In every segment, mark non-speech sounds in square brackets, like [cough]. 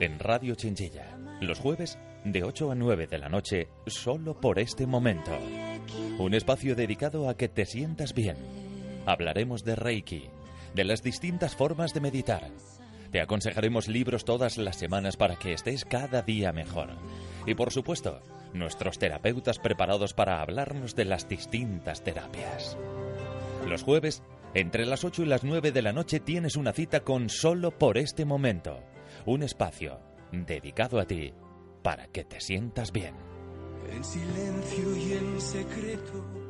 en Radio Chinchilla. Los jueves de 8 a 9 de la noche, solo por este momento. Un espacio dedicado a que te sientas bien. Hablaremos de Reiki, de las distintas formas de meditar. Te aconsejaremos libros todas las semanas para que estés cada día mejor. Y por supuesto, nuestros terapeutas preparados para hablarnos de las distintas terapias. Los jueves, entre las 8 y las 9 de la noche, tienes una cita con Solo por este momento. Un espacio dedicado a ti para que te sientas bien. En silencio y en secreto.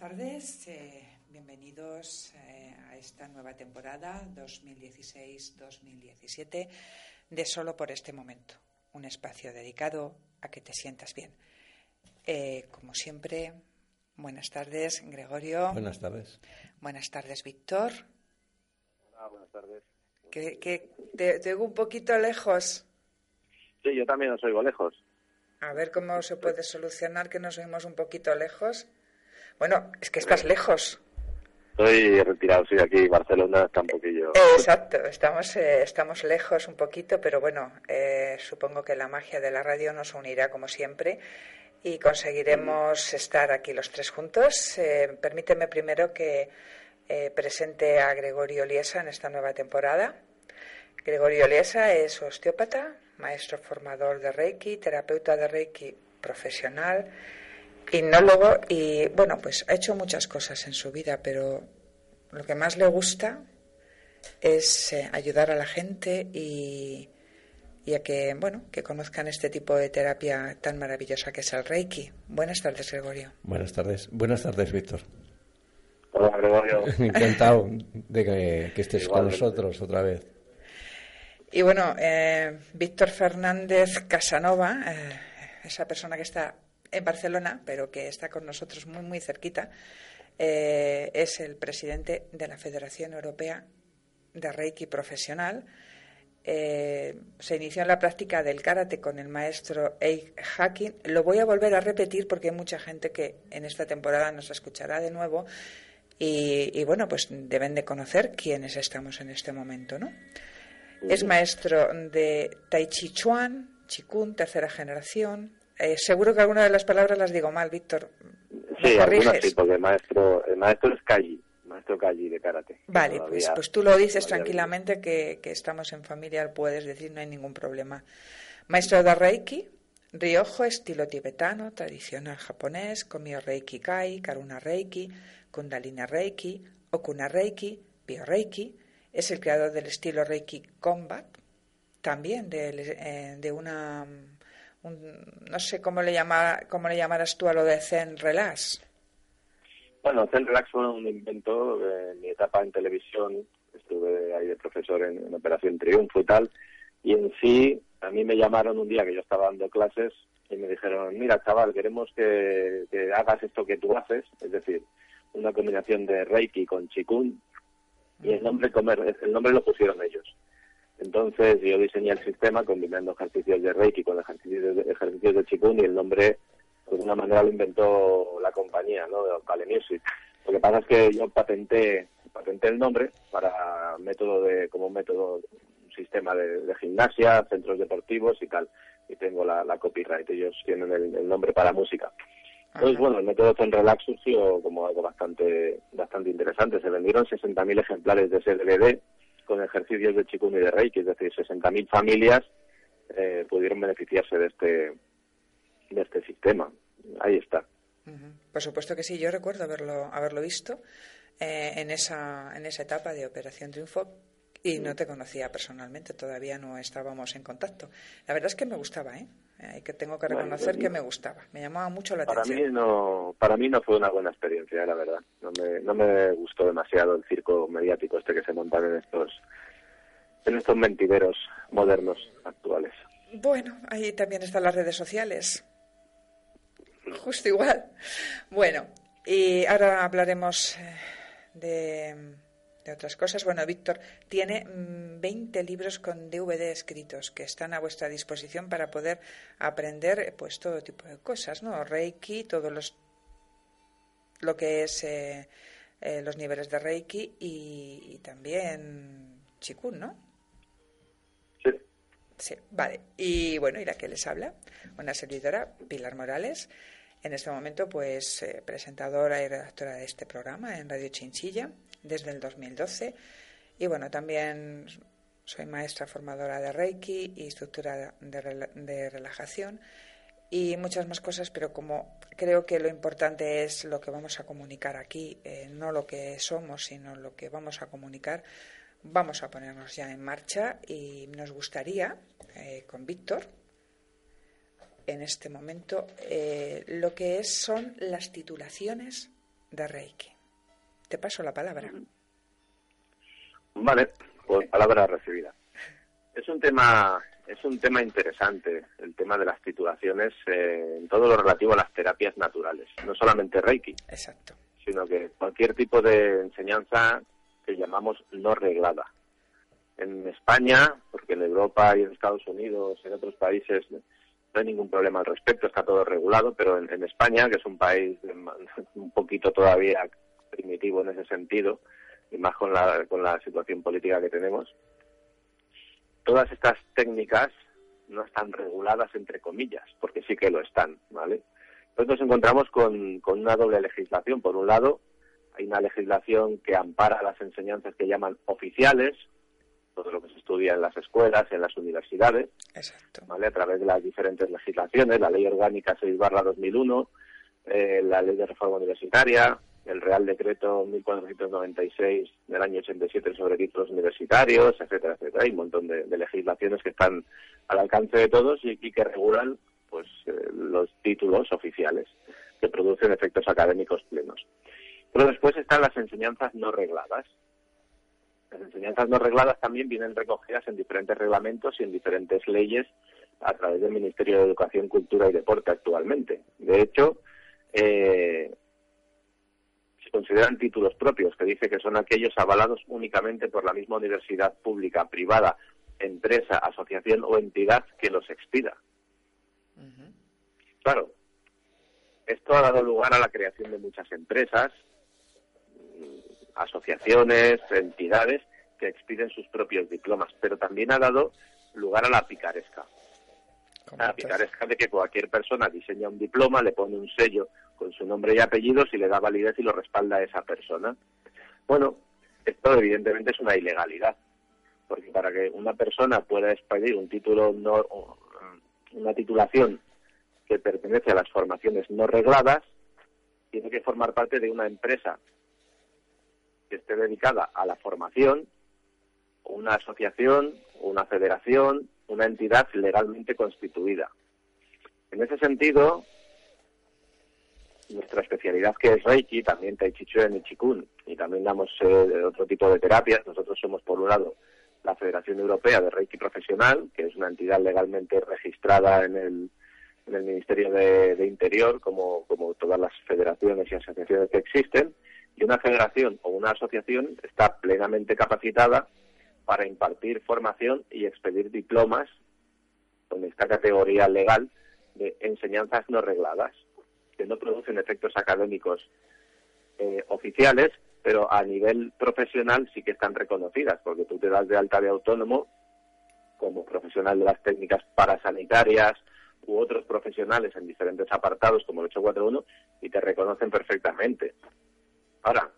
Tardes, eh, bienvenidos eh, a esta nueva temporada 2016-2017 de Solo por este momento, un espacio dedicado a que te sientas bien. Eh, como siempre, buenas tardes, Gregorio. Buenas tardes. Buenas tardes, Víctor. Hola, buenas tardes. Que, que te, te oigo un poquito lejos. Sí, yo también os oigo lejos. A ver cómo se puede solucionar que nos oímos un poquito lejos. Bueno, es que estás lejos. Estoy retirado, soy aquí, Barcelona está un poquillo. Eh, exacto, estamos, eh, estamos lejos un poquito, pero bueno, eh, supongo que la magia de la radio nos unirá como siempre y conseguiremos estar aquí los tres juntos. Eh, permíteme primero que presente a Gregorio Liesa en esta nueva temporada. Gregorio Liesa es osteópata, maestro formador de Reiki, terapeuta de Reiki profesional, hipnólogo y bueno, pues ha hecho muchas cosas en su vida, pero lo que más le gusta es eh, ayudar a la gente y, y a que bueno, que conozcan este tipo de terapia tan maravillosa que es el Reiki. Buenas tardes, Gregorio. Buenas tardes. Buenas tardes, Víctor. Hola, Gregorio. [laughs] Encantado de que, que estés con nosotros otra vez. Y bueno, eh, Víctor Fernández Casanova, eh, esa persona que está en Barcelona, pero que está con nosotros muy, muy cerquita, eh, es el presidente de la Federación Europea de Reiki Profesional. Eh, se inició en la práctica del karate con el maestro Eik Hacking. Lo voy a volver a repetir porque hay mucha gente que en esta temporada nos escuchará de nuevo y, y bueno, pues deben de conocer quiénes estamos en este momento, ¿no? Es maestro de Tai Chi Chuan, Chikun, tercera generación. Eh, seguro que alguna de las palabras las digo mal, Víctor. ¿Me Sí, algunas sí, porque el maestro, el maestro es Kaji, maestro Kaji de karate. Vale, pues, pues tú lo dices tranquilamente que, que estamos en familia, puedes decir, no hay ningún problema. Maestro de Reiki, Ryojo, estilo tibetano, tradicional japonés, Komio Reiki Kai, Karuna Reiki, Kundalini Reiki, Okuna Reiki, Bio Reiki. Es el creador del estilo Reiki Combat, también de, eh, de una. Un- no sé cómo le, llama, cómo le llamarás tú a lo de Zen Relax. Bueno, Zen Relax fue un invento en mi etapa en televisión. Estuve ahí de profesor en, Operación Triunfo y tal. Y en sí, a mí me llamaron un día que yo estaba dando clases y me dijeron, mira, chaval, queremos que, que hagas esto que tú haces, es decir, una combinación de Reiki con Chikun. Y el nombre, comer, el nombre lo pusieron ellos. Entonces yo diseñé el sistema combinando ejercicios de Reiki con ejercicios de, ejercicios de Qigong y el nombre de alguna manera lo inventó la compañía, ¿no? De Vale Music. Lo que pasa es que yo patenté, patenté el nombre para método de, como un método, un sistema de, de gimnasia, centros deportivos y tal. Y tengo la, la copyright, ellos tienen el, el nombre para música. Entonces, Ajá. bueno, el método Zen Relax surgió como algo bastante, bastante interesante. Se vendieron 60.000 ejemplares de ese DVD con ejercicios de Chikun y de Reiki, es decir, 60.000 familias eh, pudieron beneficiarse de este, de este sistema. Ahí está. Por supuesto que sí. Yo recuerdo haberlo, haberlo visto eh, en, esa, en esa etapa de Operación Triunfo y no te conocía personalmente, todavía no estábamos en contacto. La verdad es que me gustaba, ¿eh? Eh que tengo que reconocer que me gustaba, me llamaba mucho la para atención. Mí no, para mí no fue una buena experiencia, la verdad. No me, no me gustó demasiado el circo mediático este que se montan en estos, en estos mentideros modernos actuales. Bueno, ahí también están las redes sociales. Justo igual. Bueno, y ahora hablaremos eh, de de otras cosas. Bueno, Víctor tiene 20 mm, libros con DVD escritos que están a vuestra disposición para poder aprender pues todo tipo de cosas, ¿no? Reiki, todos los lo que es eh, eh, los niveles de Reiki y, también Chikun, ¿no? Sí. Sí, vale. Y bueno, y la que les habla, una servidora, Pilar Morales, en este momento pues eh, presentadora y redactora de este programa en Radio Chinchilla desde el 2012. Y bueno, también soy maestra formadora de Reiki y instructora de, relajación y muchas más cosas, pero como creo que lo importante es lo que vamos a comunicar aquí, eh, no lo que somos, sino lo que vamos a comunicar, vamos a ponernos ya en marcha y nos gustaría, eh, con Víctor, en este momento, eh, lo que es, son las titulaciones de Reiki. Te paso la palabra. Vale, pues palabra recibida. Es un tema es un tema interesante el tema de las titulaciones eh, en todo lo relativo a las terapias naturales, no solamente Reiki, Exacto. sino que cualquier tipo de enseñanza que llamamos no reglada. En España, porque en Europa y en Estados Unidos, en otros países no hay ningún problema al respecto, está todo regulado, pero en España, que es un país [laughs] un poquito todavía primitivo en ese sentido, y más con la, con la situación política que tenemos, todas estas técnicas no están reguladas entre comillas, porque sí que lo están, ¿vale? Entonces nos encontramos con, con una doble legislación. Por un lado, hay una legislación que ampara las enseñanzas que llaman oficiales, todo lo que se estudia en las escuelas, en las universidades, ¿vale? A través de las diferentes legislaciones, la Ley Orgánica 6 2001, eh, la Ley de Reforma Universitaria, el Real Decreto 1496 del año 87 sobre títulos universitarios, etcétera, etcétera. Hay un montón de, legislaciones que están al alcance de todos y, que regulan pues eh, los títulos oficiales que producen efectos académicos plenos. Pero después están las enseñanzas no regladas. Las enseñanzas no regladas también vienen recogidas en diferentes reglamentos y en diferentes leyes a través del Ministerio de Educación, Cultura y Deporte actualmente. De hecho, eh, consideran títulos propios, que dice que son aquellos avalados únicamente por la misma universidad pública, privada, empresa, asociación o entidad que los expida. Claro, esto ha dado lugar a la creación de muchas empresas, asociaciones, entidades que expiden sus propios diplomas, pero también ha dado lugar a la picaresca. La picaresca de que cualquier persona diseña un diploma, le pone un sello con su nombre y apellidos y le da validez y lo respalda a esa persona. Bueno, esto evidentemente es una ilegalidad, porque para que una persona pueda expedir un título, no, una titulación que pertenece a las formaciones no regladas, tiene que formar parte de una empresa que esté dedicada a la formación, una asociación, una federación, una entidad legalmente constituida. En ese sentido, nuestra especialidad que es Reiki, también Tai Chi Chuan y Chikun, y también damos eh, otro tipo de terapias. Nosotros somos, por un lado, la Federación Europea de Reiki Profesional, que es una entidad legalmente registrada en el, en el Ministerio de, Interior, como, como todas las federaciones y asociaciones que existen, y una federación o una asociación está plenamente capacitada para impartir formación y expedir diplomas con esta categoría legal de enseñanzas no regladas que no producen efectos académicos eh, oficiales, pero a nivel profesional sí que están reconocidas, porque tú te das de alta de autónomo como profesional de las técnicas parasanitarias u otros profesionales en diferentes apartados como el 841 y te reconocen perfectamente. Ahora,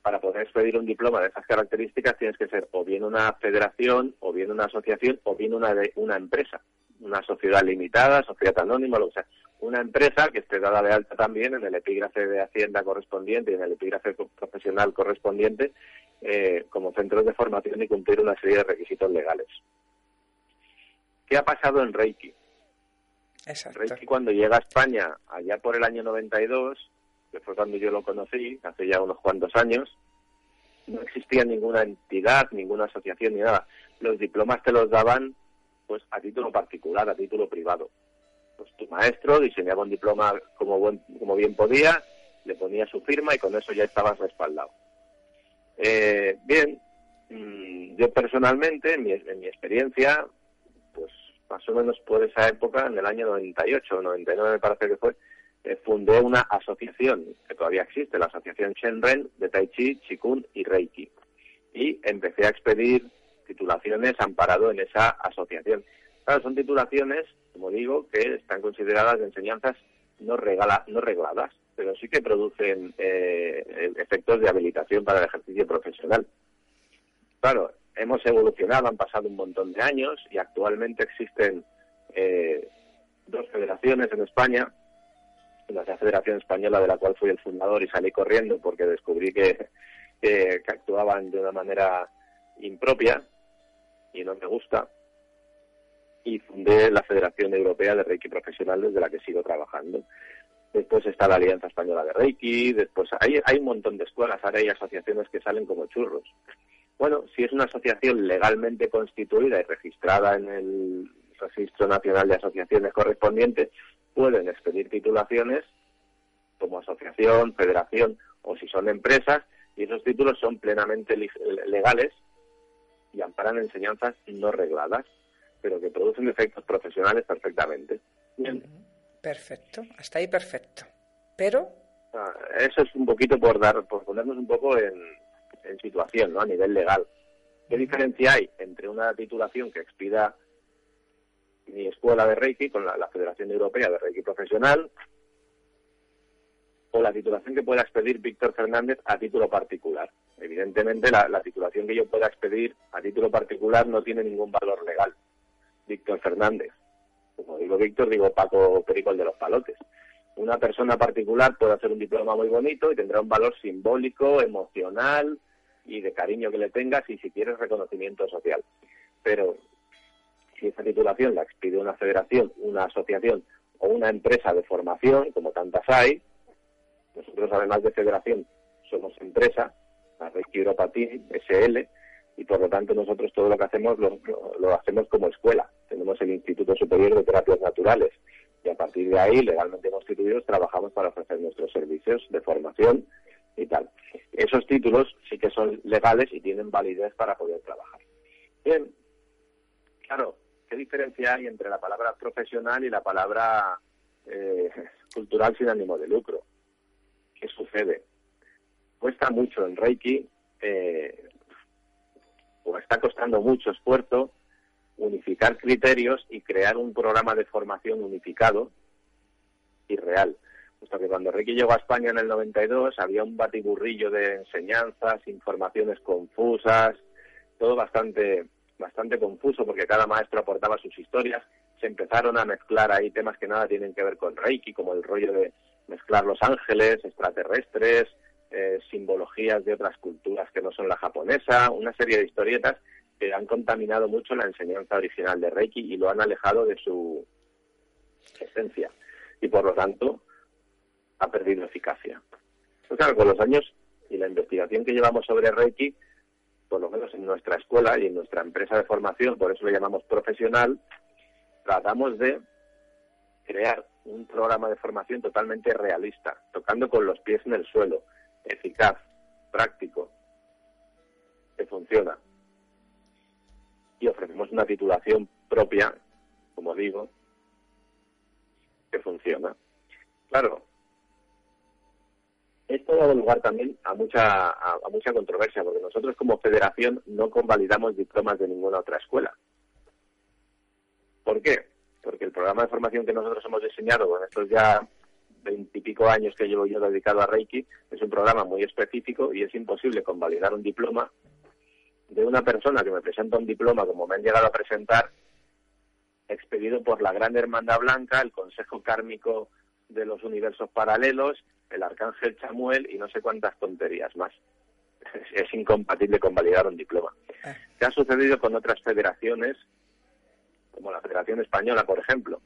para poder expedir un diploma de esas características tienes que ser o bien una federación, o bien una asociación, o bien una, una empresa una sociedad limitada, sociedad anónima, lo que sea, una empresa que esté dada de alta también en el epígrafe de Hacienda correspondiente y en el epígrafe profesional correspondiente eh, como centros de formación y cumplir una serie de requisitos legales. ¿Qué ha pasado en Reiki? Reiki cuando llega a España allá por el año 92, que fue cuando yo lo conocí, hace ya unos cuantos años, no existía ninguna entidad, ninguna asociación ni nada. Los diplomas te los daban pues a título particular, a título privado. Pues tu maestro diseñaba un diploma como, buen, como bien podía, le ponía su firma y con eso ya estabas respaldado. Eh, bien, mm, yo personalmente, en mi, en mi experiencia, pues más o menos por esa época, en el año 98 o 99 me parece que fue, eh, fundé una asociación que todavía existe, la Asociación Shenren de Tai Chi, Chikun y Reiki. Y empecé a expedir titulaciones amparado en esa asociación. Claro, son titulaciones, como digo, que están consideradas de enseñanzas no, regala, no regladas, pero sí que producen eh, efectos de habilitación para el ejercicio profesional. Claro, hemos evolucionado, han pasado un montón de años y actualmente existen eh, dos federaciones en España, la Federación Española de la cual fui el fundador y salí corriendo porque descubrí que, actuaban de una manera impropia y no me gusta y fundé la Federación Europea de Reiki Profesional desde la que sigo trabajando. Después está la Alianza Española de Reiki, después hay, hay un montón de escuelas, ahora hay asociaciones que salen como churros. Bueno, si es una asociación legalmente constituida y registrada en el Registro Nacional de Asociaciones correspondientes, pueden expedir titulaciones como asociación, federación o si son empresas, y esos títulos son plenamente legales y amparan enseñanzas no regladas, pero que producen efectos profesionales perfectamente. Perfecto, hasta ahí perfecto. Pero ah, eso es un poquito por dar, por ponernos un poco en, en situación, ¿no? A nivel legal. ¿Qué diferencia hay entre una titulación que expida mi escuela de Reiki con la, Federación Europea de Reiki Profesional o la titulación que pueda expedir Víctor Fernández a título particular? Evidentemente, la, la titulación que yo pueda expedir a título particular no tiene ningún valor legal. Víctor Fernández. Como digo Víctor, digo Paco Pericol de los Palotes una persona particular puede hacer un diploma muy bonito y tendrá un valor simbólico, emocional, y de cariño que le tengas y si quieres reconocimiento social. Pero si esa titulación la expide una federación, una asociación o una empresa de formación, como tantas hay, nosotros además de federación somos empresa, la Reiki Europa SL, y por lo tanto nosotros todo lo que hacemos lo, lo, hacemos como escuela. Tenemos el Instituto Superior de Terapias Naturales y a partir de ahí, legalmente constituidos, trabajamos para ofrecer nuestros servicios de formación y tal. Esos títulos sí que son legales y tienen validez para poder trabajar. Bien, claro, ¿qué diferencia hay entre la palabra profesional y la palabra eh, cultural sin ánimo de lucro? ¿Qué sucede? Cuesta mucho en Reiki, eh, o está costando mucho esfuerzo, unificar criterios y crear un programa de formación unificado y real puesto que cuando Ricky llegó a España en el 92 había un batiburrillo de enseñanzas, informaciones confusas, todo bastante bastante confuso porque cada maestro aportaba sus historias. Se empezaron a mezclar ahí temas que nada tienen que ver con Reiki, como el rollo de mezclar los ángeles, extraterrestres, eh, simbologías de otras culturas que no son la japonesa, una serie de historietas que han contaminado mucho la enseñanza original de Reiki y lo han alejado de su esencia. Y por lo tanto, ha perdido eficacia. Pues claro, con los años y la investigación que llevamos sobre Reiki, por lo menos en nuestra escuela y en nuestra empresa de formación, por eso lo llamamos profesional, tratamos de crear un programa de formación totalmente realista, tocando con los pies en el suelo, eficaz, práctico, que funciona. Y ofrecemos una titulación propia, como digo, que funciona. Claro, esto ha dado lugar también a mucha, a, mucha controversia, porque nosotros como federación no convalidamos diplomas de ninguna otra escuela. ¿Por qué? Porque el programa de formación que nosotros hemos diseñado con estos ya veintipico años que llevo yo dedicado a Reiki es un programa muy específico y es imposible convalidar un diploma de una persona que me presenta un diploma como me han llegado a presentar expedido por la Gran Hermandad Blanca, el Consejo Kármico de los Universos Paralelos, el Arcángel Chamuel y no sé cuántas tonterías más. [laughs] Es, incompatible con validar un diploma. Ah. ¿Qué ha sucedido con otras federaciones, como la Federación Española, por ejemplo,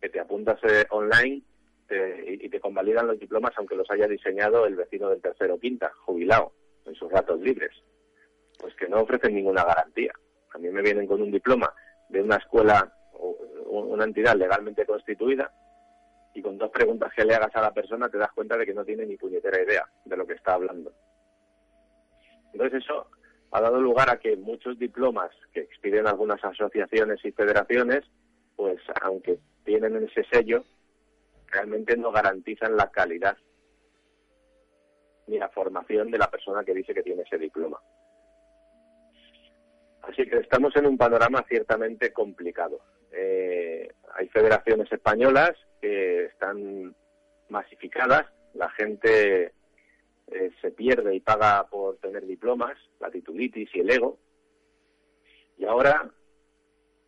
que te apuntas eh, online te- y y te convalidan los diplomas aunque los haya diseñado el vecino del tercero o quinta, jubilado, en sus ratos libres? Pues que no ofrecen ninguna garantía. A mí me vienen con un diploma de una escuela o una entidad legalmente constituida y con dos preguntas que le hagas a la persona te das cuenta de que no tiene ni puñetera idea de lo que está hablando. Entonces eso ha dado lugar a que muchos diplomas que expiden algunas asociaciones y federaciones, pues aunque tienen ese sello, realmente no garantizan la calidad ni la formación de la persona que dice que tiene ese diploma. Así que estamos en un panorama ciertamente complicado. Eh, hay federaciones españolas que están masificadas, la gente eh, se pierde y paga por tener diplomas, la titulitis y el ego. Y ahora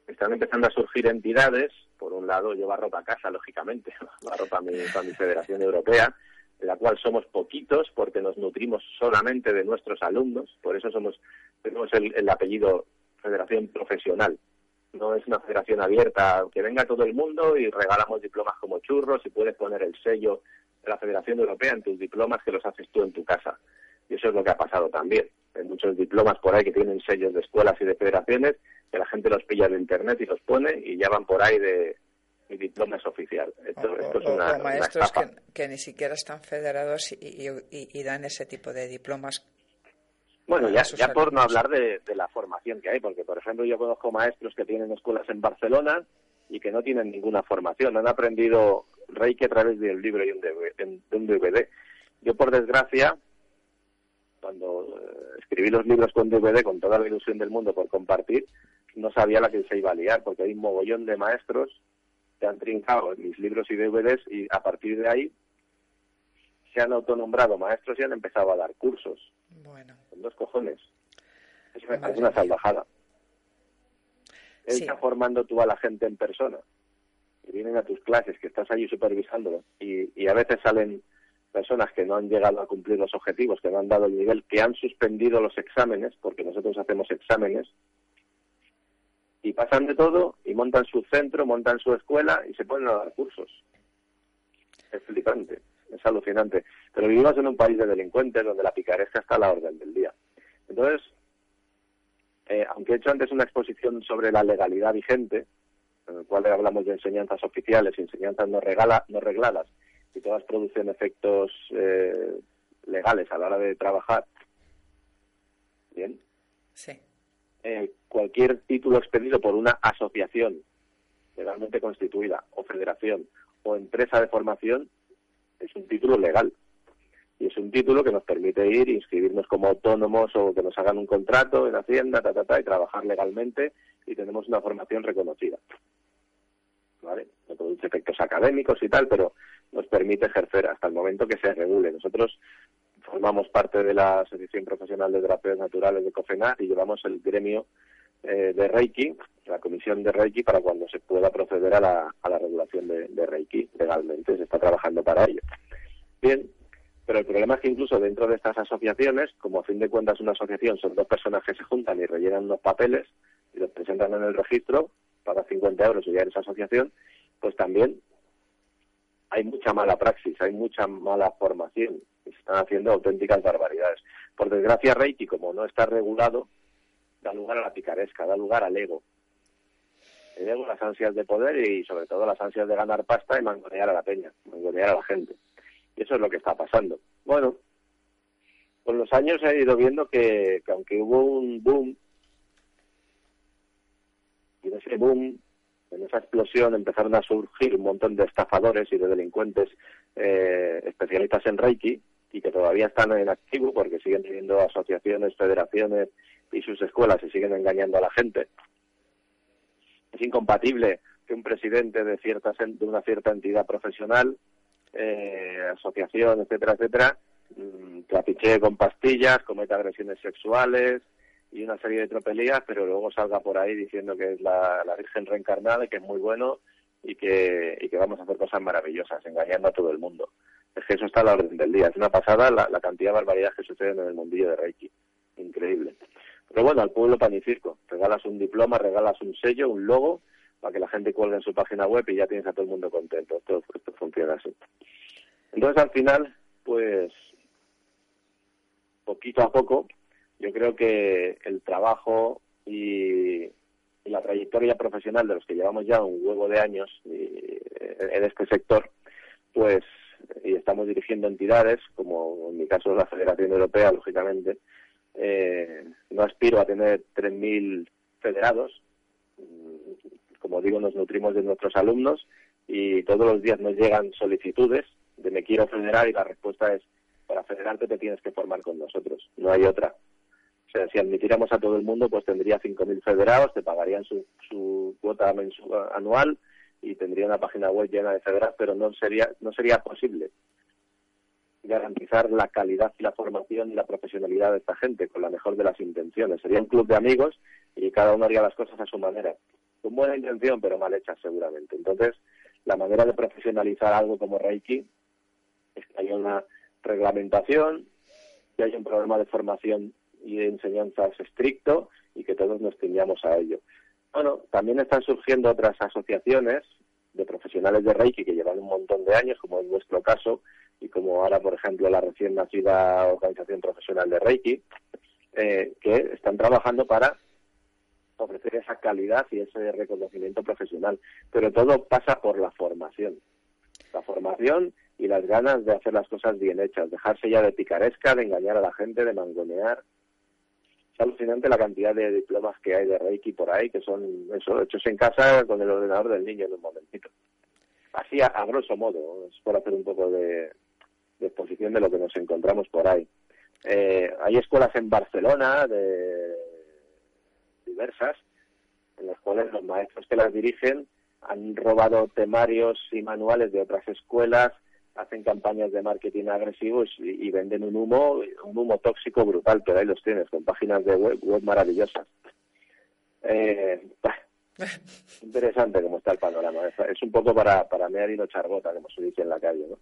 están empezando a surgir entidades, por un lado yo barro para casa, lógicamente, [laughs] barro para mi, para mi Federación Europea, de la cual somos poquitos porque nos nutrimos solamente de nuestros alumnos, por eso somos tenemos el, el apellido Federación Profesional. No es una federación abierta, que venga todo el mundo y regalamos diplomas como churros y puedes poner el sello de la Federación Europea en tus diplomas que los haces tú en tu casa. Y eso es lo que ha pasado también. Hay muchos diplomas por ahí que tienen sellos de escuelas y de federaciones, que la gente los pilla de internet y los pone y ya van por ahí de mi diploma es oficial. Esto, O- esto es o- una, o maestros que, que ni siquiera están federados y, y- y- y dan ese tipo de diplomas. Bueno, ya, ya por no hablar de, de la formación que hay, porque por ejemplo yo conozco maestros que tienen escuelas en Barcelona y que no tienen ninguna formación, han aprendido Reiki a través del libro y un DVD, de un. Yo por desgracia, cuando eh, escribí los libros con DVD con toda la ilusión del mundo por compartir, no sabía la que se iba a liar, porque hay un mogollón de maestros que han trincado mis libros y DVDs y a partir de ahí se han autonombrado maestros y han empezado a dar cursos Bueno, con dos cojones. Es una, es salvajada. Sí. Está formando tú a la gente en persona. Y vienen a tus clases, que estás allí supervisándolo. Y, a veces salen personas que no han llegado a cumplir los objetivos, que no han dado el nivel, que han suspendido los exámenes, porque nosotros hacemos exámenes. Y pasan de todo y montan su centro, montan su escuela y se ponen a dar cursos. Es flipante, es alucinante. Pero vivimos en un país de delincuentes donde la picaresca está a la orden del día. Entonces, eh, aunque he hecho antes una exposición sobre la legalidad vigente, cual hablamos de enseñanzas oficiales y enseñanzas no, regala, no regladas, y todas producen efectos eh, legales a la hora de trabajar, bien, sí. eh, cualquier título expedido por una asociación legalmente constituida o federación o empresa de formación es un título legal. Y es un título que nos permite ir inscribirnos como autónomos o que nos hagan un contrato en Hacienda ta, ta, ta, y trabajar legalmente y tenemos una formación reconocida ¿vale? no produce efectos académicos y tal pero nos permite ejercer hasta el momento que se regule nosotros formamos parte de la Asociación Profesional de Terapias Naturales de COFENAT y llevamos el gremio eh, de Reiki, la comisión de Reiki, para cuando se pueda proceder a la, regulación de, de Reiki legalmente. Se está trabajando para ello. Bien, pero el problema es que incluso dentro de estas asociaciones, como a fin de cuentas una asociación son dos personas que se juntan y rellenan unos papeles y los presentan en el registro, pagas 50 euros y ya eres asociación, pues también hay mucha mala praxis, hay mucha mala formación se están haciendo auténticas barbaridades. Por desgracia, Reiki, como no está regulado, da lugar a la picaresca, da lugar al ego. El ego, las ansias de poder y sobre todo las ansias de ganar pasta y mangonear a la peña, mangonear a la gente. Y eso es lo que está pasando. Bueno, con los años he ido viendo que, que aunque hubo un boom, y en ese boom, en esa explosión empezaron a surgir un montón de estafadores y de delincuentes eh, especialistas en Reiki y que todavía están en activo porque siguen teniendo asociaciones, federaciones y sus escuelas y siguen engañando a la gente. Es incompatible que un presidente de, ciertas, de una cierta entidad profesional, eh, asociación, etcétera, etcétera, mm, trapichee con pastillas, cometa agresiones sexuales, y una serie de tropelías, pero luego salga por ahí diciendo que es la, la Virgen reencarnada y que es muy bueno y que, y que vamos a hacer cosas maravillosas, engañando a todo el mundo. Es que eso está a la orden del día. Es una pasada la, la cantidad de barbaridades que suceden en el mundillo de Reiki. Increíble. Pero bueno, al pueblo pan y circo. Regalas un diploma, regalas un sello, un logo, para que la gente cuelgue en su página web y ya tienes a todo el mundo contento. Esto, esto funciona así. Entonces, al final, pues, poquito a poco, yo creo que el trabajo y, la trayectoria profesional de los que llevamos ya un huevo de años y, en este sector, pues, y estamos dirigiendo entidades, como en mi caso la Federación Europea, lógicamente, eh, no aspiro a tener 3.000 federados. Como digo, nos nutrimos de nuestros alumnos y todos los días nos llegan solicitudes de me quiero federar y la respuesta es para federarte te tienes que formar con nosotros, no hay otra. O sea, si admitiéramos a todo el mundo, pues tendría 5.000 federados, te pagarían su, su cuota anual y tendría una página web llena de federados, pero no sería, no sería posible garantizar la calidad y la formación y la profesionalidad de esta gente con la mejor de las intenciones. Sería un club de amigos y cada uno haría las cosas a su manera. Con buena intención, pero mal hecha seguramente. Entonces, la manera de profesionalizar algo como Reiki es que haya una reglamentación, que haya un programa de formación y de enseñanzas estricto y que todos nos ciñamos a ello. Bueno, también están surgiendo otras asociaciones de profesionales de Reiki que llevan un montón de años, como en nuestro caso, y como ahora, por ejemplo, la recién nacida Organización Profesional de Reiki, eh, que están trabajando para ofrecer esa calidad y ese reconocimiento profesional. Pero todo pasa por la formación. La formación y las ganas de hacer las cosas bien hechas, dejarse ya de picaresca, de engañar a la gente, de mangonear. Es alucinante la cantidad de diplomas que hay de Reiki por ahí, que son eso, hechos en casa con el ordenador del niño en un momentito. Así a, grosso modo, es por hacer un poco de, de exposición de lo que nos encontramos por ahí. Eh, hay escuelas en Barcelona de diversas en las cuales los maestros que las dirigen han robado temarios y manuales de otras escuelas, hacen campañas de marketing agresivos y, y venden un humo, un humo tóxico brutal, pero ahí los tienes, con páginas de web, web maravillosas. Eh, [laughs] interesante cómo está el panorama. Es un poco para, para mear y no charbota, como se dice en la calle, ¿no?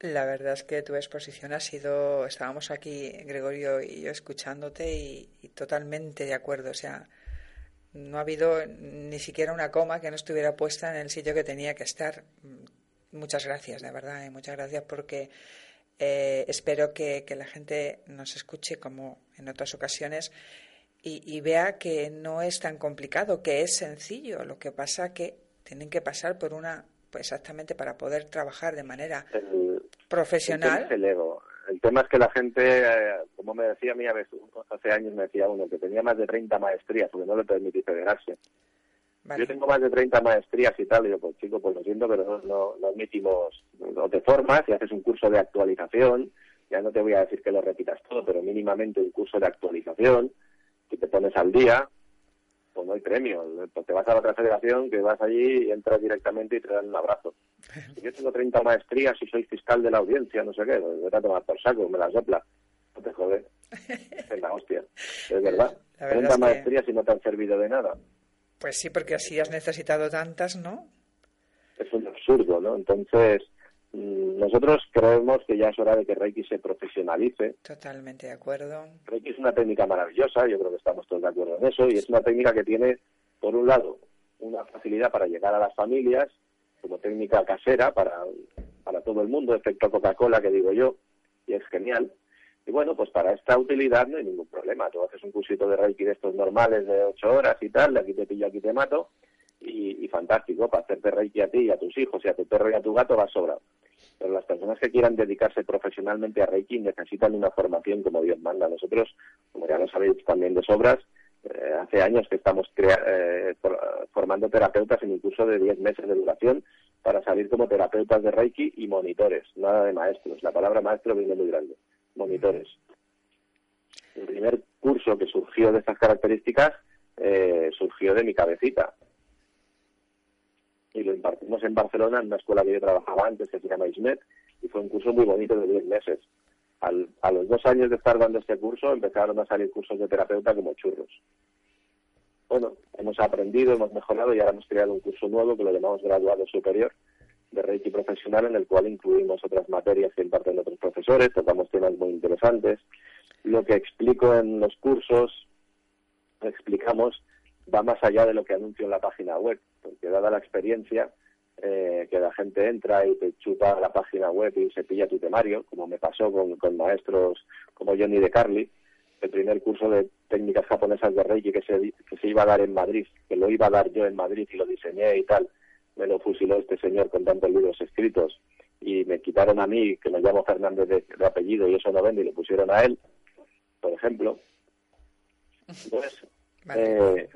La verdad es que tu exposición ha sido, estábamos aquí, Gregorio y yo, escuchándote y, y, totalmente de acuerdo. O sea, no ha habido ni siquiera una coma que no estuviera puesta en el sitio que tenía que estar. Muchas gracias, de verdad, y muchas gracias porque eh, espero que, que, la gente nos escuche como en otras ocasiones y, y, vea que no es tan complicado, que es sencillo. Lo que pasa que tienen que pasar por una, pues exactamente para poder trabajar de manera profesional. El tema, el, ego. el tema es que la gente, eh, como me decía a mí a veces, hace años me decía uno que tenía más de 30 maestrías porque no le permití federarse. Vale. Yo tengo más de 30 maestrías y tal, y yo, pues chico, pues lo siento, pero no, no, no admitimos, o te formas y haces un curso de actualización, ya no te voy a decir que lo repitas todo, pero mínimamente un curso de actualización, que te pones al día, pues no hay premio. Pues te vas a la otra federación, que vas allí y entras directamente y te dan un abrazo. Yo tengo 30 maestrías y soy fiscal de la audiencia, no sé qué, me voy a tomar por saco, me la sopla. No te jode. [laughs] Es la hostia. Es verdad. La verdad 30 es que... maestrías y no te han servido de nada. Pues sí, porque así has necesitado tantas, ¿no? Es un absurdo, ¿no? Entonces, nosotros creemos que ya es hora de que Reiki se profesionalice. Totalmente de acuerdo. Reiki es una técnica maravillosa, yo creo que estamos todos de acuerdo en eso, y es una técnica que tiene, por un lado, una facilidad para llegar a las familias, como técnica casera para, para todo el mundo, efecto Coca-Cola, que digo yo, y es genial. Y bueno, pues para esta utilidad no hay ningún problema. Tú haces un cursito de Reiki de estos normales de ocho horas y tal, de aquí te pillo, aquí te mato, y, fantástico, para hacerte Reiki a ti y a tus hijos y a tu perro y a tu gato va sobrado pero las personas que quieran dedicarse profesionalmente a Reiki necesitan una formación como Dios manda. Nosotros, como ya lo sabéis también de sobras, eh, hace años que estamos eh, for formando terapeutas en un curso de 10 meses de duración para salir como terapeutas de Reiki y monitores, nada de maestros. La palabra maestro viene muy grande. Monitores. El primer curso que surgió de estas características eh, surgió de mi cabecita y lo impartimos en Barcelona, en una escuela que yo trabajaba antes, que se llama ISMET, y fue un curso muy bonito de 10 meses. a los dos años de estar dando este curso empezaron a salir cursos de terapeuta como churros. Bueno, hemos aprendido, hemos mejorado y ahora hemos creado un curso nuevo que lo llamamos graduado superior de Reiki profesional en el cual incluimos otras materias que imparten otros profesores, tratamos temas muy interesantes. Lo que explico en los cursos, explicamos, va más allá de lo que anuncio en la página web, porque dada la experiencia, eh, que la gente entra y te chupa la página web y se pilla tu temario, como me pasó con, con maestros como Johnny de Carly, el primer curso de técnicas japonesas de Reiki que se, que se iba a dar en Madrid, que lo iba a dar yo en Madrid y lo diseñé y tal, me lo fusiló este señor con tantos libros escritos y me quitaron a mí, que me llamo Fernández de, apellido y eso no vende, y le pusieron a él, por ejemplo. Entonces, eh,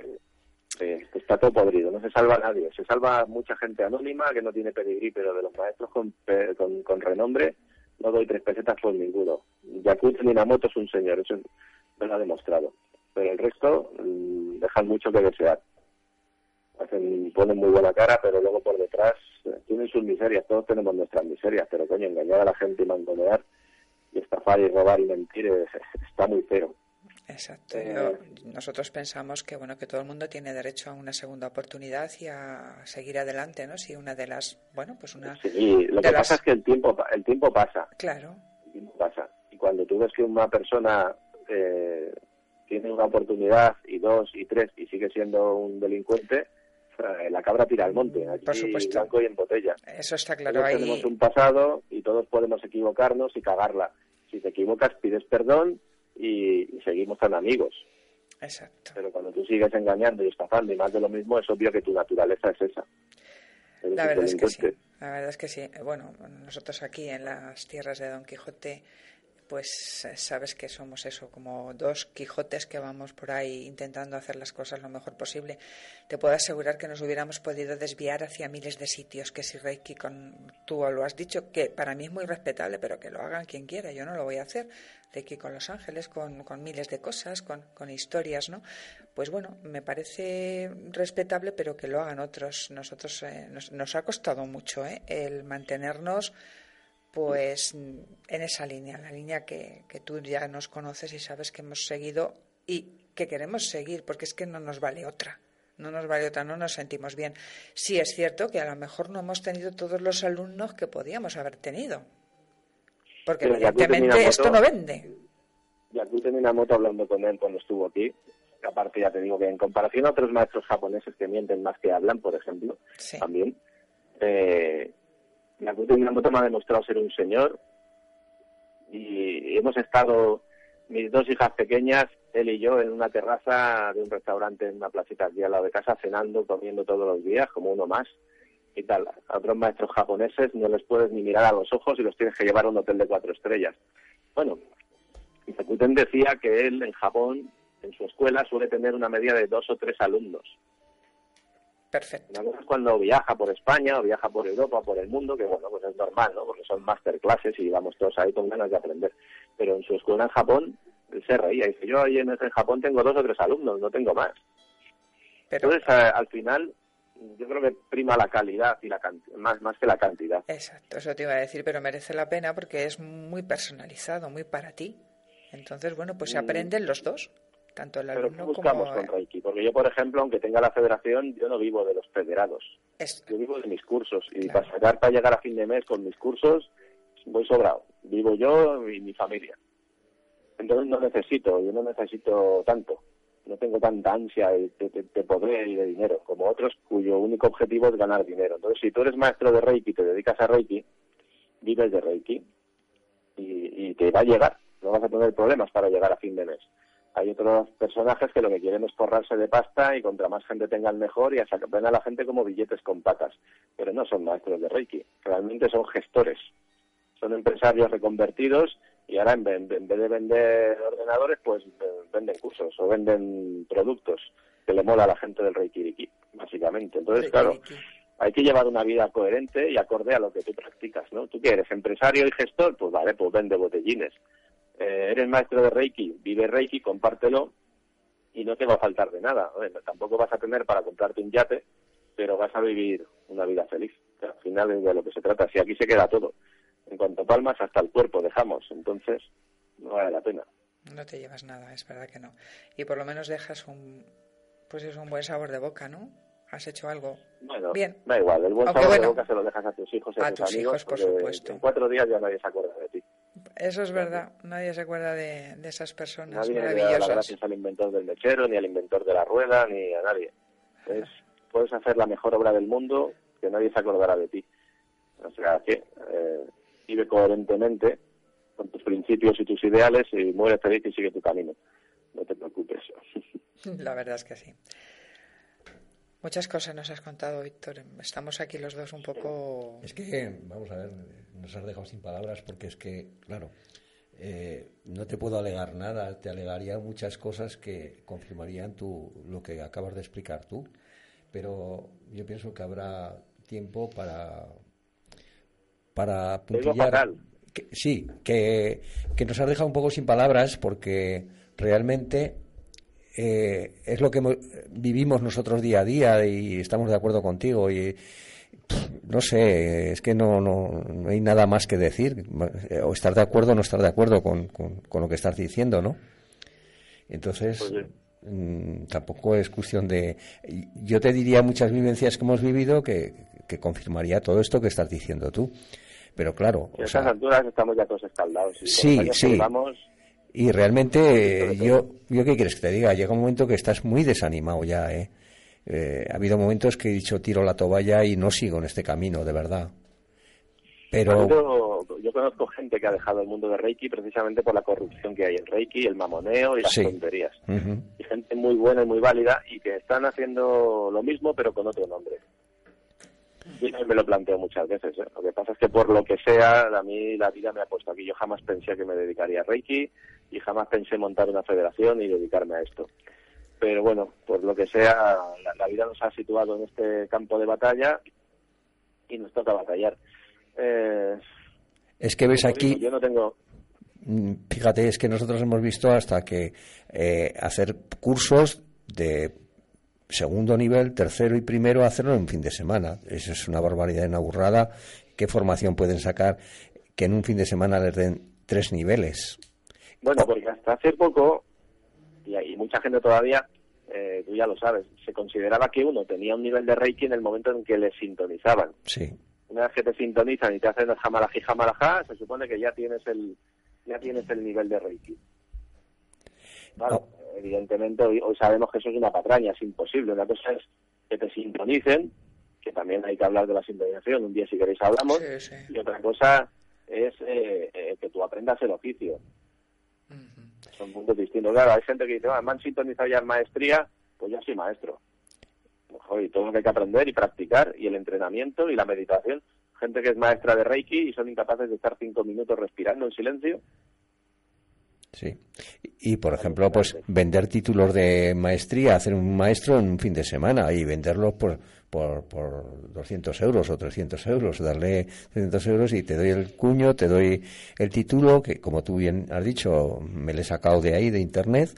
eh, está todo podrido, no se salva nadie. Se salva mucha gente anónima que no tiene pedigrí, pero de los maestros con, con, renombre no doy tres pesetas por ninguno. Yakut Minamoto es un señor, eso me lo ha demostrado. Pero el resto mm, dejan mucho que desear ponen muy buena cara, pero luego por detrás eh, tienen sus miserias, todos tenemos nuestras miserias, pero coño, engañar a la gente y mangonear y estafar y robar y mentir está muy feo. Exacto. Eh, nosotros pensamos que bueno que todo el mundo tiene derecho a una segunda oportunidad y a seguir adelante, ¿no? Si una de las, bueno, pues una. Sí, lo que pasa es que el tiempo el tiempo pasa. Claro. El tiempo pasa y cuando tú ves que una persona eh, tiene una oportunidad y dos y tres y sigue siendo un delincuente, la cabra tira al monte, aquí Por supuesto. blanco y en botella. Eso está claro. ahí... Tenemos un pasado y todos podemos equivocarnos y cagarla. Si te equivocas, pides perdón y, seguimos tan amigos. Exacto. Pero cuando tú sigues engañando y estafando y más de lo mismo, es obvio que tu naturaleza es esa. la verdad es que sí. La verdad es que sí. Bueno, nosotros aquí en las tierras de Don Quijote pues eh, sabes que somos eso, como dos Quijotes que vamos por ahí intentando hacer las cosas lo mejor posible. Te puedo asegurar que nos hubiéramos podido desviar hacia miles de sitios, que si Reiki con tú lo has dicho, que para mí es muy respetable, pero que lo hagan quien quiera, yo no lo voy a hacer. Reiki con Los Ángeles, con, con miles de cosas, con, con historias, ¿no? Pues bueno, me parece respetable, pero que lo hagan otros. Nosotros eh, nos, nos, ha costado mucho ¿eh? el mantenernos pues en esa línea, la línea que, que tú ya nos conoces y sabes que hemos seguido y que queremos seguir, porque es que no nos vale otra no nos vale otra, no nos sentimos bien. Sí es cierto que a lo mejor no hemos tenido todos los alumnos que podíamos haber tenido, porque evidentemente esto no vende. Ya tú una moto hablando con él cuando estuvo aquí, aparte ya te digo que en comparación a otros maestros japoneses que mienten más que hablan, por ejemplo, también, eh, Minamoto me ha demostrado ser un señor y hemos estado, mis dos hijas pequeñas, él y yo, en una terraza de un restaurante en una placita aquí al lado de casa, cenando, comiendo todos los días, como uno más y tal. A otros maestros japoneses no les puedes ni mirar a los ojos y los tienes que llevar a un hotel de cuatro estrellas. Bueno, Yakuten decía que él en Japón, en su escuela, suele tener una media de dos o tres alumnos. Perfecto. Una cosa es cuando viaja por España o viaja por Europa o por el mundo, que bueno, pues es normal, ¿no? Porque son masterclasses y vamos todos ahí con ganas de aprender. Pero en su escuela en Japón, él se reía. Dice, yo ahí en, Japón tengo dos o tres alumnos, no tengo más. Entonces, al final, yo creo que prima la calidad y la más, más que la cantidad. Exacto, eso te iba a decir, pero merece la pena porque es muy personalizado, muy para ti. Entonces, bueno, pues se mm. aprenden los dos tanto el alumno Pero buscamos con Reiki? Porque yo, por ejemplo, aunque tenga la federación, yo no vivo de los federados. Yo vivo de mis cursos. Y para sacar, para llegar a fin de mes con mis cursos, voy sobrado. Vivo yo y mi familia. Entonces no necesito, yo no necesito tanto. No tengo tanta ansia de, poder y de dinero como otros cuyo único objetivo es ganar dinero. Entonces, si tú eres maestro de Reiki y te dedicas a Reiki, vives de Reiki y, y te va a llegar. No vas a tener problemas para llegar a fin de mes hay otros personajes que lo que quieren es forrarse de pasta y contra más gente tengan mejor y a ven a la gente como billetes con patas. Pero no son maestros de Reiki, realmente son gestores. Son empresarios reconvertidos y ahora en, vez de vender ordenadores, pues eh, venden cursos o venden productos que le mola a la gente del Reiki, básicamente. Entonces, claro, hay que llevar una vida coherente y acorde a lo que tú practicas, ¿no? Tú que eres empresario y gestor, pues vale, pues vende botellines eh, eres maestro de Reiki, vive Reiki, compártelo y no te va a faltar de nada. tampoco vas a tener para comprarte un yate, pero vas a vivir una vida feliz. al final es de lo que se trata. Si aquí se queda todo. en cuanto palmas hasta el cuerpo dejamos, entonces no vale la pena. No te llevas nada, es verdad que no. Y por lo menos dejas un, pues es un buen sabor de boca, ¿no? Has hecho algo Bueno, bien. da igual, el buen Aunque sabor bueno, de boca se lo dejas a tus hijos y a, a tus, tus amigos, hijos, por supuesto. En cuatro días ya nadie se acuerda de. Eso es verdad, nadie se acuerda de, de esas personas Nadie le da las maravillosas. gracias al inventor del mechero, ni al inventor de la rueda, ni a nadie. Es, puedes hacer la mejor obra del mundo que nadie se acordará de ti. O sea, que eh, vive coherentemente con tus principios y tus ideales y muere feliz y sigue tu camino. No te preocupes. [laughs] La verdad es que sí. Muchas cosas nos has contado, Víctor. Estamos aquí los dos un poco... Es que, vamos a ver, nos has dejado sin palabras porque es que, claro, eh, no te puedo alegar nada, te alegaría muchas cosas que confirmarían tu, lo que acabas de explicar tú, pero yo pienso que habrá tiempo para, para puntillar. Que- sí, que, que nos has dejado un poco sin palabras porque realmente eh, es lo que vivimos nosotros día a día y estamos de acuerdo contigo y pff, no sé, es que no, no, no hay nada más que decir o estar de acuerdo o no estar de acuerdo con, con- con lo que estás diciendo, ¿no? Entonces, Pues mm, tampoco es cuestión de... Yo te diría muchas vivencias que hemos vivido que, que confirmaría todo esto que estás diciendo tú. Pero claro, estas sea, alturas estamos ya todos escaldados. Y Sí, sí. llevamos, y realmente todo. yo, yo qué quieres que te diga, llega un momento que estás muy desanimado ya, ¿eh? Eh, ha habido momentos que he dicho tiro la toalla y no sigo en este camino, de verdad. Pero Yo, yo conozco gente que ha dejado el mundo de Reiki precisamente por la corrupción que hay en Reiki, el mamoneo y las Sí. tonterías. Y gente muy buena y muy válida y que están haciendo lo mismo pero con otro nombre. Yo me lo planteo muchas veces. ¿eh? Lo que pasa es que por lo que sea, a mí la vida me ha puesto aquí. Yo jamás pensé que me dedicaría a Reiki y jamás pensé montar una federación y dedicarme a esto. Pero bueno, por lo que sea, la, la vida nos ha situado en este campo de batalla y nos toca batallar. Eh, es que ves aquí, yo no tengo Mm, Fíjate, es que nosotros hemos visto hasta que eh, hacer cursos de segundo nivel, tercero y primero, hacerlo en un fin de semana. Eso es una barbaridad, una burrada. ¿Qué formación pueden sacar que en un fin de semana les den tres niveles? Bueno, porque hasta hace poco, y hay mucha gente todavía, eh, tú ya lo sabes, se consideraba que uno tenía un nivel de Reiki en el momento en que le sintonizaban. Sí, Una vez que te sintonizan y te hacen el jamalají jamalajá, se supone que ya tienes el ya tienes el nivel de Reiki. Claro, evidentemente hoy, hoy sabemos que eso es una patraña, es imposible. Una cosa es que te sintonicen, que también hay que hablar de la sintonización, un día si queréis hablamos, Sí, sí. y otra cosa es eh, eh, que tú aprendas el oficio. Son mundos distintos. Claro, hay gente que dice, "Ah, me han sintonizado ya en maestría, pues ya soy maestro. Joder, y todo lo que hay que aprender y practicar, y el entrenamiento y la meditación. Gente que es maestra de Reiki y son incapaces de estar cinco minutos respirando en silencio. sí. Y, y, por ejemplo, pues vender títulos de maestría, hacer un maestro en un fin de semana y venderlos por, por, por 200 euros o 300 euros, darle 300 euros y te doy el cuño, te doy el título, que como tú bien has dicho, me lo he sacado de ahí, de internet,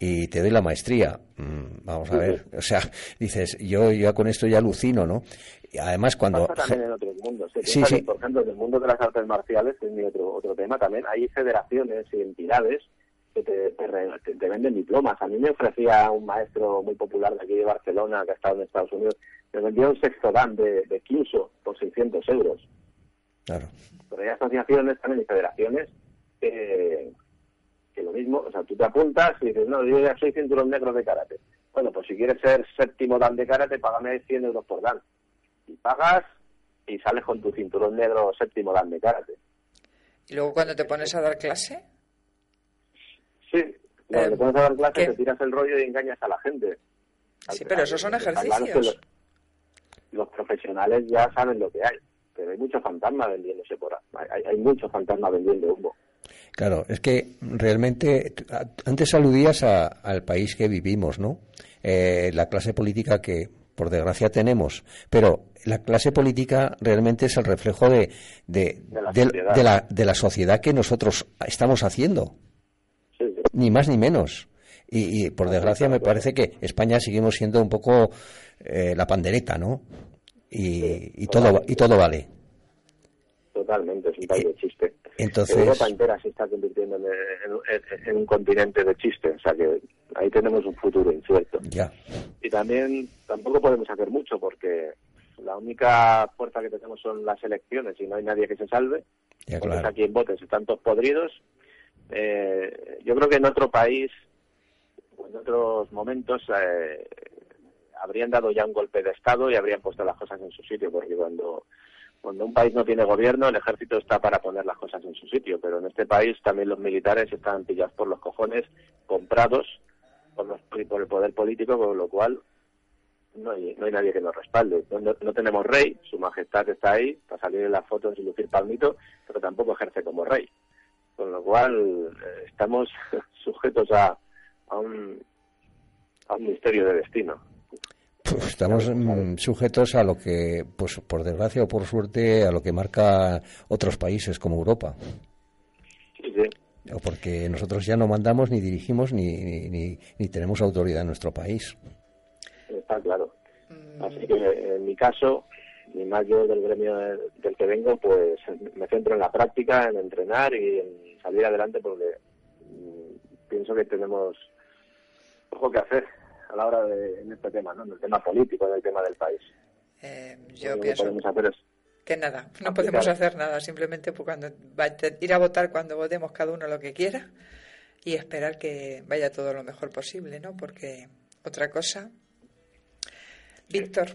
y te doy la maestría. Mm, vamos a ver, o sea, dices, yo ya con esto ya alucino, ¿no? Y además cuando... Pasa también en otros mundos. Se Sí, piensa sí. que, por ejemplo, en el mundo de las artes marciales, que es mi otro, otro tema también, hay federaciones y entidades que te, te- te venden diplomas. A mí me ofrecía un maestro muy popular de aquí de Barcelona, que ha estado en Estados Unidos, me vendió un sexto dan de, de por 600 euros. Claro, Pero hay asociaciones también y federaciones que, que lo mismo, o sea, tú te apuntas y dices, no, yo ya soy cinturón negro de karate. Bueno, pues si quieres ser séptimo dan de karate, págame 100 euros por dan. Y pagas y sales con tu cinturón negro séptimo dan de karate. Y luego cuando te pones a dar clase, Sí, cuando Eh, te pones a dar clase ¿qué? te tiras el rollo y engañas a la gente. Sí, pero esos son ejercicios. Los, profesionales ya saben lo que hay, pero hay muchos fantasmas vendiéndose por ahí. Hay, hay muchos fantasmas vendiendo humo. Claro, es que realmente antes aludías a- al país que vivimos, ¿no? Eh, la clase política que, por desgracia, tenemos, pero la clase política realmente es el reflejo de, de, De la del- sociedad. de la, de la sociedad que nosotros estamos haciendo, Sí, sí. ni más ni menos. Y, y, por desgracia me parece que España seguimos siendo un poco eh, la pandereta, ¿no? Y, y todo y todo vale. Totalmente, es un país de chiste. Entonces... Europa entera se está convirtiendo en, un continente de chiste, o sea que ahí tenemos un futuro incierto. Ya. Y también tampoco podemos hacer mucho porque la única fuerza que tenemos son las elecciones y no hay nadie que se salve. Ya, claro. aquí en voten están todos podridos. Eh, yo creo que en otro país, en otros momentos, eh, habrían dado ya un golpe de Estado y habrían puesto las cosas en su sitio, porque cuando cuando un país no tiene gobierno, el ejército está para poner las cosas en su sitio, pero en este país también los militares están pillados por los cojones, comprados por, los, por el poder político, con lo cual no hay, no nadie que nos respalde. No, tenemos rey, su majestad está ahí para salir en las fotos y lucir palmito, pero tampoco ejerce como rey. Con lo cual eh, estamos [laughs] sujetos a, a, un, a un misterio de destino. Pues estamos mm, sujetos a lo que, pues por desgracia o por suerte, a lo que marca otros países como Europa. Sí, sí. O porque nosotros ya no mandamos ni dirigimos ni, ni, ni, tenemos autoridad en nuestro país. Está claro. Así que en mi caso, ni más yo del gremio del que vengo, pues me centro en la práctica, en entrenar y en salir adelante porque mm, pienso que tenemos poco que hacer a la hora de en este tema, ¿no? En el tema político, en el tema del país. Eh, yo pienso que nada, no podemos hacer nada, simplemente pues cuando ir a votar cuando votemos cada uno lo que quiera y esperar que vaya todo lo mejor posible, ¿no? Porque otra cosa. Víctor,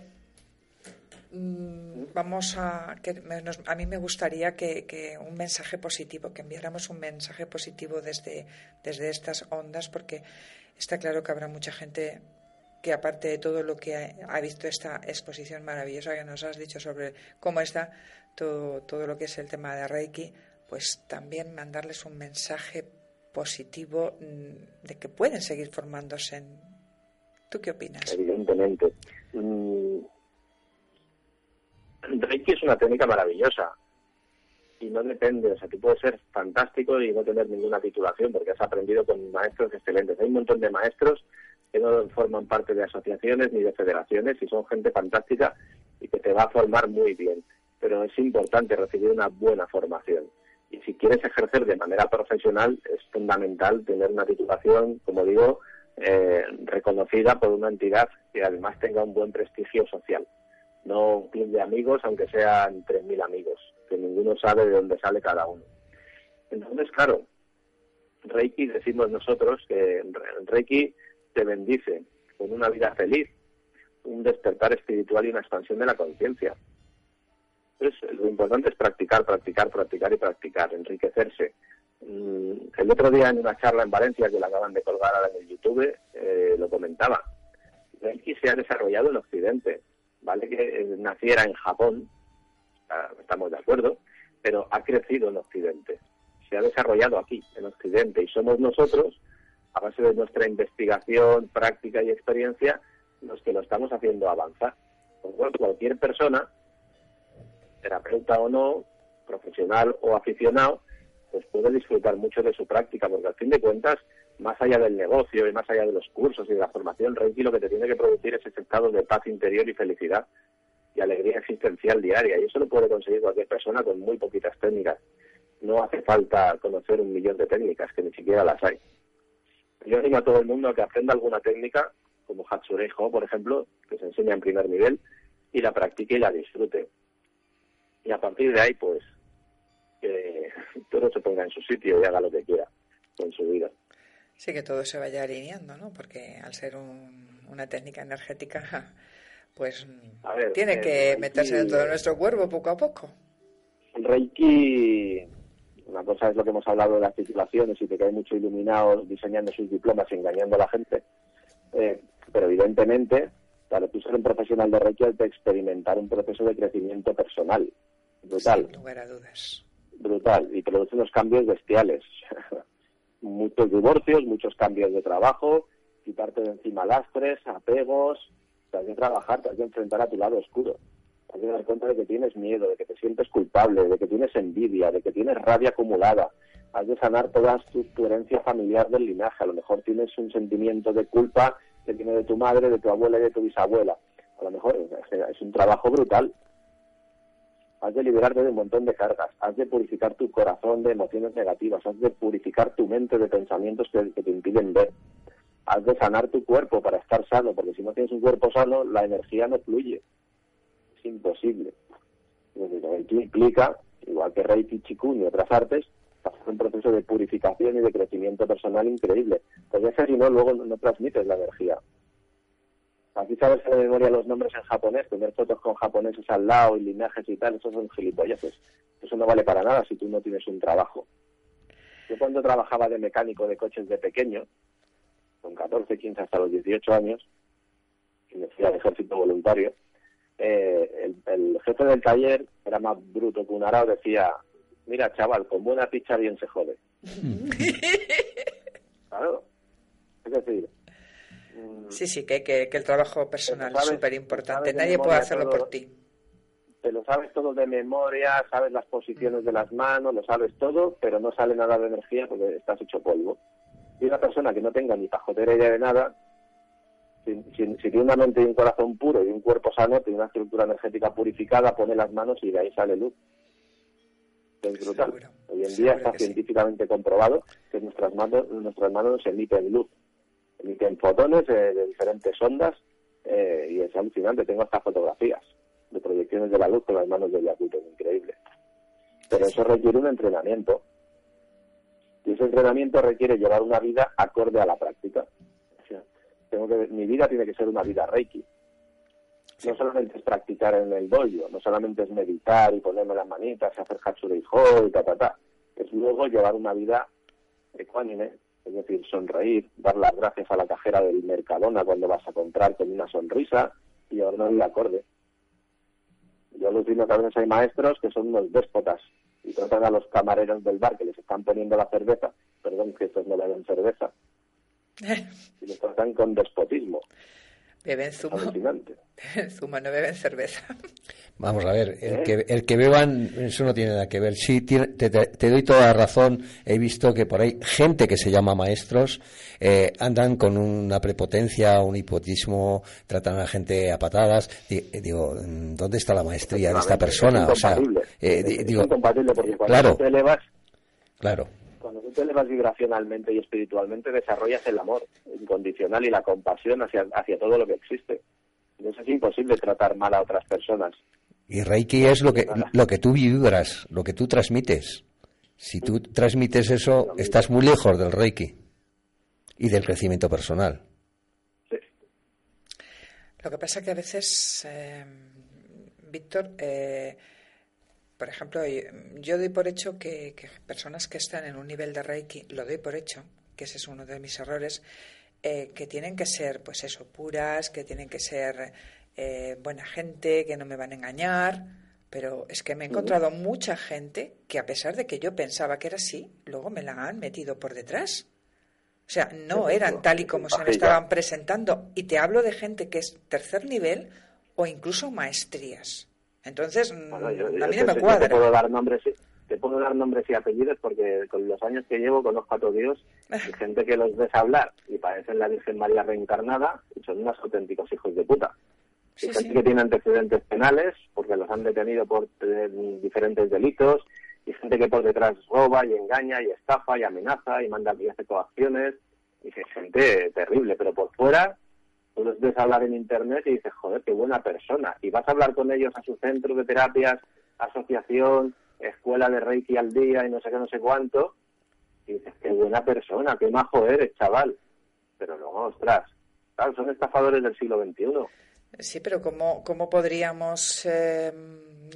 mm, vamos a que a mí me gustaría que, que, un mensaje positivo que enviáramos un mensaje positivo desde desde estas ondas porque Está claro que habrá mucha gente que aparte de todo lo que ha, visto esta exposición maravillosa que nos has dicho sobre cómo está todo, todo lo que es el tema de Reiki, pues también mandarles un mensaje positivo mm, de que pueden seguir formándose en... ¿Tú qué opinas? Evidentemente. Mm, Reiki es una técnica maravillosa y no depende, o sea, tú puedes ser fantástico y no tener ninguna titulación porque has aprendido con maestros excelentes. Hay un montón de maestros que no forman parte de asociaciones ni de federaciones y son gente fantástica y que te va a formar muy bien. Pero es importante recibir una buena formación. Y si quieres ejercer de manera profesional, es fundamental tener una titulación, como digo, eh, reconocida por una entidad que además tenga un buen prestigio social. No un club de amigos, aunque sean 3.000 amigos que ninguno sabe de dónde sale cada uno. Entonces, claro, Reiki decimos nosotros que Reiki te bendice con una vida feliz, un despertar espiritual y una expansión de la conciencia. Entonces, lo importante es practicar, practicar, practicar y practicar, enriquecerse. Mm, el otro día en una charla en Valencia, que la acaban de colgar ahora en el YouTube, eh, lo comentaba. Reiki se ha desarrollado en Occidente, ¿vale? Que naciera en Japón, estamos de acuerdo, pero ha crecido en Occidente, se ha desarrollado aquí, en Occidente, y somos nosotros, a base de nuestra investigación, práctica y experiencia, los que lo estamos haciendo avanzar. Con cualquier persona, terapeuta o no, profesional o aficionado, pues puede disfrutar mucho de su práctica, porque al fin de cuentas, más allá del negocio y más allá de los cursos y de la formación, Reiki lo que te tiene que producir es ese estado de paz interior y felicidad alegría existencial diaria. Y eso lo puede conseguir cualquier persona con muy poquitas técnicas. No hace falta conocer un millón de técnicas, que ni siquiera las hay. Yo animo a todo el mundo a que aprenda alguna técnica, como Hatsureijo, por ejemplo, que se enseña en primer nivel, y la practique y la disfrute. Y a partir de ahí, pues, que todo se ponga en su sitio y haga lo que quiera con su vida. Sí, que todo se vaya alineando, ¿no? Porque al ser una técnica energética pues tiene eh, que meterse dentro de nuestro cuerpo poco a poco. El Reiki, una cosa es lo que hemos hablado de las titulaciones y de que hay muchos iluminados diseñando sus diplomas y engañando a la gente, eh, pero evidentemente, para tú ser un profesional de Reiki hay que experimentar un proceso de crecimiento personal brutal. Sin lugar a dudas. Brutal, y produce unos cambios bestiales. [laughs] muchos divorcios, muchos cambios de trabajo, quitarte de encima lastres, apegos, te has de trabajar, te has de enfrentar a tu lado oscuro. Te has de dar cuenta de que tienes miedo, de que te sientes culpable, de que tienes envidia, de que tienes rabia acumulada. Has de sanar toda tu, herencia familiar del linaje. A lo mejor tienes un sentimiento de culpa que viene de tu madre, de tu abuela y de tu bisabuela. A lo mejor es un trabajo brutal. has de liberarte de un montón de cargas, has de purificar tu corazón de emociones negativas, has de purificar tu mente de pensamientos que, te impiden ver, has de sanar tu cuerpo para estar sano, porque si no tienes un cuerpo sano, la energía no fluye. Es imposible. Esto implica, igual que Reiki, Chikun y otras artes, hacer un proceso de purificación y de crecimiento personal increíble. Porque si no, luego no transmites la energía. Aquí sabes de memoria los nombres en japonés, tener fotos con japoneses al lado y linajes y tal, eso son gilipolleces. Eso no vale para nada si tú no tienes un trabajo. Yo cuando trabajaba de mecánico de coches de pequeño, con 14, 15 hasta los 18 años, y me fui al ejército voluntario, eh, el, jefe del taller era más bruto que un arao, decía, mira chaval, con buena picha bien se jode. [laughs] claro. Es decir, Mm. Sí, sí, que, que, el trabajo personal es súper importante. Nadie puede hacerlo por ti. Te lo sabes todo de memoria, sabes las posiciones de las manos, lo sabes todo, pero no sale nada de energía porque estás hecho polvo. Y una persona que no tenga ni pajotera idea de nada, si, tiene una mente y un corazón puro y un cuerpo sano, tiene una estructura energética purificada, pone las manos y de ahí sale luz. Es brutal. Hoy en día está científicamente comprobado que nuestras manos, nuestras manos emiten luz emiten fotones de diferentes ondas eh, y es alucinante. Tengo hasta fotografías de proyecciones de la luz con las manos del Yakuto, es increíble. Pero eso requiere un entrenamiento. Ese entrenamiento requiere llevar una vida acorde a la práctica. tengo que, mi vida tiene que ser una vida reiki. No solamente es practicar en el dojo, no solamente es meditar y ponerme las manitas y hacer hatsure y y ta, ta, ta. Es luego llevar una vida ecuánime, es decir, sonreír, dar las gracias a la cajera del Mercadona cuando vas a comprar con una sonrisa y ahora no acorde. Yo alucino que a veces hay maestros que son unos déspotas y tratan a los camareros del bar que les están poniendo la cerveza, perdón que estos no le den cerveza, y les tratan con despotismo. Beben zumo. [laughs] Beben zumo, no beben cerveza. [laughs] Vamos a ver, el, ¿Eh? que, el que beban, eso no tiene nada que ver. Sí, te, doy toda la razón. He visto que por ahí gente que se llama maestros eh, andan con una prepotencia, un hipotismo, tratan a la gente a patadas. Digo, ¿dónde está la maestría de esta persona? o sea, eh, digo, porque cuando claro, te elevas, claro cuando tú te elevas vibracionalmente y espiritualmente, desarrollas el amor incondicional y la compasión hacia, hacia todo lo que existe. Entonces es imposible tratar mal a otras personas. Y Reiki es lo que, lo que tú vibras, lo que tú transmites. Si tú transmites eso, estás muy lejos del Reiki y del crecimiento personal. Sí. Lo que pasa que a veces, eh, Víctor, eh, por ejemplo, yo doy por hecho que, personas que están en un nivel de Reiki, lo doy por hecho, que ese es uno de mis errores, eh, que tienen que ser, pues eso, puras, que tienen que ser eh, buena gente, que no me van a engañar, pero es que me he encontrado mucha gente que a pesar de que yo pensaba que era así, luego me la han metido por detrás. O sea, no eran tal y como se me estaban presentando. Y te hablo de gente que es tercer nivel o incluso maestrías. Entonces, mm, a mí no me cuadra. Te puedo dar nombres, te puedo dar nombres y apellidos porque con los años que llevo conozco a todos Dios [laughs] y gente que los ves hablar y parecen la Virgen María reencarnada y son unos auténticos hijos de puta. y gente que tiene antecedentes penales porque los han detenido por diferentes delitos y gente que por detrás roba y engaña y estafa y amenaza y manda y hace coacciones y gente terrible, pero por fuera tú los ves hablar en internet y dices, joder, qué buena persona. Y vas a hablar con ellos a su centro de terapias, asociación, escuela de Reiki al día y no sé qué, no sé cuánto. Y dices, qué buena persona, qué majo eres, chaval. Pero luego, ostras, claro, son estafadores del siglo XXI. Sí, pero ¿cómo, cómo podríamos eh,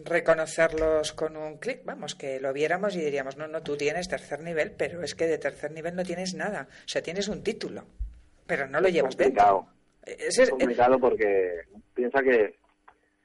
reconocerlos con un clic? Vamos, que lo viéramos y diríamos, no, no, tú tienes tercer nivel, pero es que de tercer nivel no tienes nada. O sea, tienes un título, pero no lo llevas dentro. Es, complicado porque piensa que,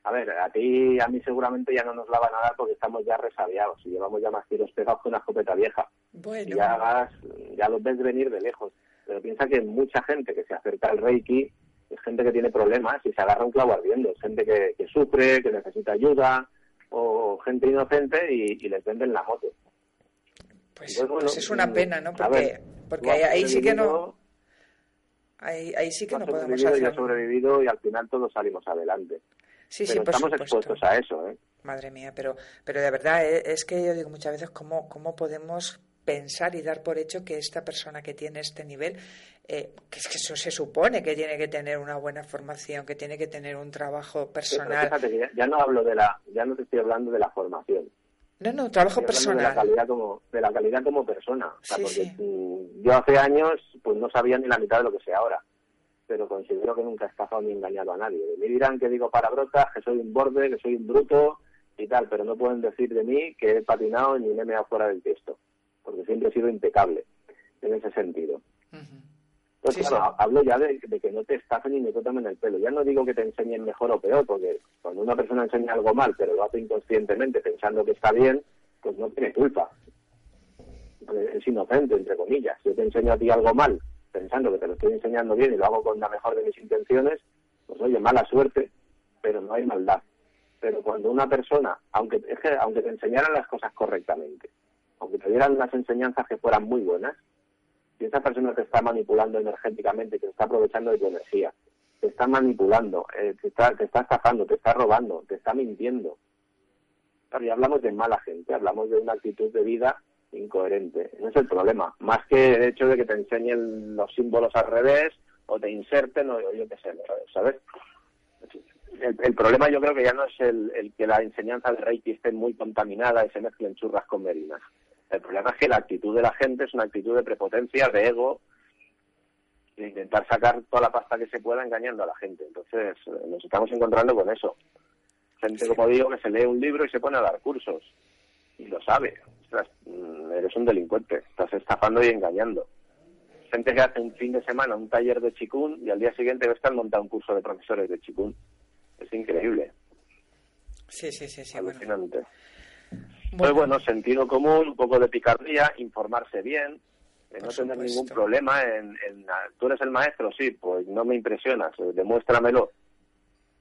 a ver, a ti y a mí seguramente ya no nos la van a dar porque estamos ya resabiados y llevamos ya más tiros pegados que una escopeta vieja. Bueno. ya, ya los ves venir de lejos. Pero piensa que mucha gente que se acerca al Reiki es gente que tiene problemas y se agarra un clavo ardiendo. Es gente que, sufre, que necesita ayuda o gente inocente y, les venden la moto. Pues, pues es una pena, ¿no? Porque, porque ahí sí que no Ahí, ahí sí que no podemos hacer. Yo he sobrevivido y al final todos salimos adelante. Sí, Pero sí, estamos expuestos a eso, ¿eh? madre mía, pero, pero de verdad eh, es que yo digo muchas veces cómo, cómo podemos pensar y dar por hecho que esta persona que tiene este nivel, eh, que es que eso se supone que tiene que tener una buena formación, que tiene que tener un trabajo personal. ya, no hablo de la, ya no te estoy hablando de la formación. No, no, trabajo personal. De la calidad como, de la calidad como persona. Mm, yo hace años pues no sabía ni la mitad de lo que sé ahora pero considero que nunca he estafado ni engañado a nadie. Me dirán que digo palabrotas, que soy un borde, que soy un bruto y tal, pero no pueden decir de mí que he patinado ni me he meado fuera del texto, porque siempre he sido impecable en ese sentido. Entonces, hablo ya de, que no te estafen ni me tomen el pelo. Ya no digo que te enseñen mejor o peor, porque cuando una persona enseña algo mal, pero lo hace inconscientemente pensando que está bien, pues no tiene culpa. Es inocente, entre comillas. Yo te enseño a ti algo mal pensando que te lo estoy enseñando bien y lo hago con la mejor de mis intenciones, pues oye, mala suerte, pero no hay maldad. Pero cuando una persona, aunque, aunque te enseñaran las cosas correctamente, aunque te dieran unas enseñanzas que fueran muy buenas, si esa persona te está manipulando energéticamente, te está aprovechando de tu energía, te está manipulando, eh, te, está, te estafando, te está robando, te está mintiendo. y hablamos de mala gente, hablamos de una actitud de vida incoherente. Ese es el problema. Más que el hecho de que te enseñen los símbolos al revés o te inserten o yo qué sé, ¿sabes? El, problema yo creo que ya no es el, que la enseñanza de Reiki esté muy contaminada y se mezclen churras con merinas. El problema es que la actitud de la gente es una actitud de prepotencia, de ego, de intentar sacar toda la pasta que se pueda engañando a la gente. Entonces nos estamos encontrando con eso. Gente, como digo, que se lee un libro y se pone a dar cursos. Y lo sabe. Mm, eres un delincuente, estás estafando y engañando. Gente que hace un fin de semana un taller de chikun y al día siguiente están montando un curso de profesores de chikun. Es increíble. Sí, sí, sí, sí. Alucinante. Pues bueno, sentido común, un poco de picardía, informarse bien, eh, no tener ningún problema en, en, ¿Tú eres el maestro? Sí, pues no me impresionas, eh, demuéstramelo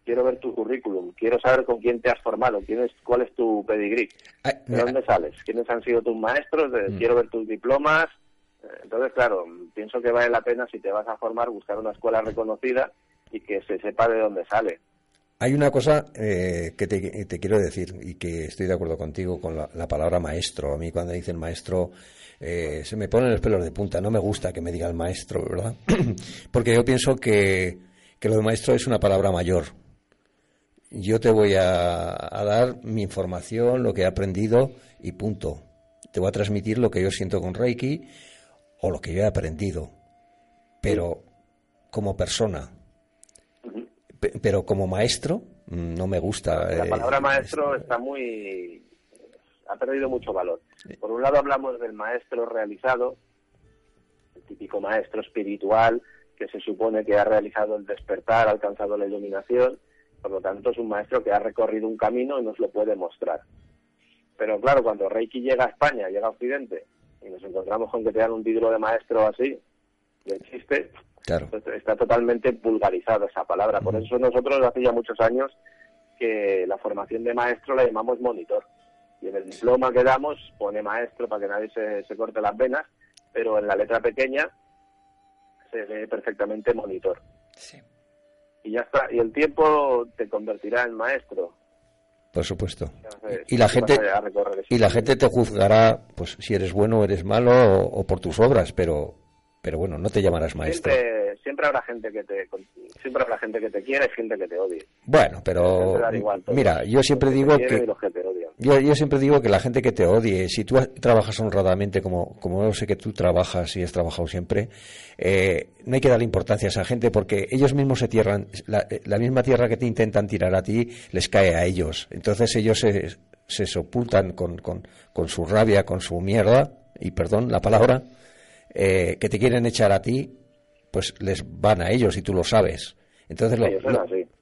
quiero ver tu currículum, quiero saber con quién te has formado, quién es, cuál es tu pedigrí, de dónde sales, quiénes han sido tus maestros, mm. quiero ver tus diplomas. Eh, entonces, claro, pienso que vale la pena si te vas a formar buscar una escuela reconocida y que se sepa de dónde sale. Hay una cosa eh, que te, quiero decir y que estoy de acuerdo contigo con la, palabra maestro. A mí cuando dicen maestro eh, se me ponen los pelos de punta. No me gusta que me diga el maestro, ¿verdad? [clears throat] Porque yo pienso que, que lo de maestro es una palabra mayor yo te voy a, dar mi información, lo que he aprendido y punto. Te voy a transmitir lo que yo siento con Reiki o lo que yo he aprendido. Pero como persona, pero como maestro, no me gusta. La palabra eh, maestro está muy. ha perdido mucho valor. Por un lado, hablamos del maestro realizado, el típico maestro espiritual que se supone que ha realizado el despertar, ha alcanzado la iluminación por lo tanto, es un maestro que ha recorrido un camino y nos lo puede mostrar. Pero claro, cuando Reiki llega a España, llega a Occidente, y nos encontramos con que te dan un título de maestro así, de chiste, pues está totalmente vulgarizada esa palabra. Por eso nosotros hace ya muchos años que la formación de maestro la llamamos monitor. Y en el diploma que damos pone maestro para que nadie se, se corte las venas, pero en la letra pequeña se ve perfectamente monitor. Sí y ya está. Y el tiempo te convertirá en maestro. Por supuesto. y la gente y la gente te juzgará, pues si eres bueno o eres malo o, por tus obras, pero pero bueno, no te llamarás maestro siempre habrá gente que te siempre habrá gente que te quiere y gente que te odie. Bueno, pero mira, yo siempre digo que, yo, yo, siempre digo que la gente que te odie, si tú trabajas honradamente como como yo sé que tú trabajas y has trabajado siempre, eh, no hay que darle importancia a esa gente porque ellos mismos se tierran la, la, misma tierra que te intentan tirar a ti les cae a ellos. Entonces ellos se se sepultan con, con, con su rabia, con su mierda y perdón la palabra. Eh, que te quieren echar a ti pues les van a ellos y tú lo sabes. Entonces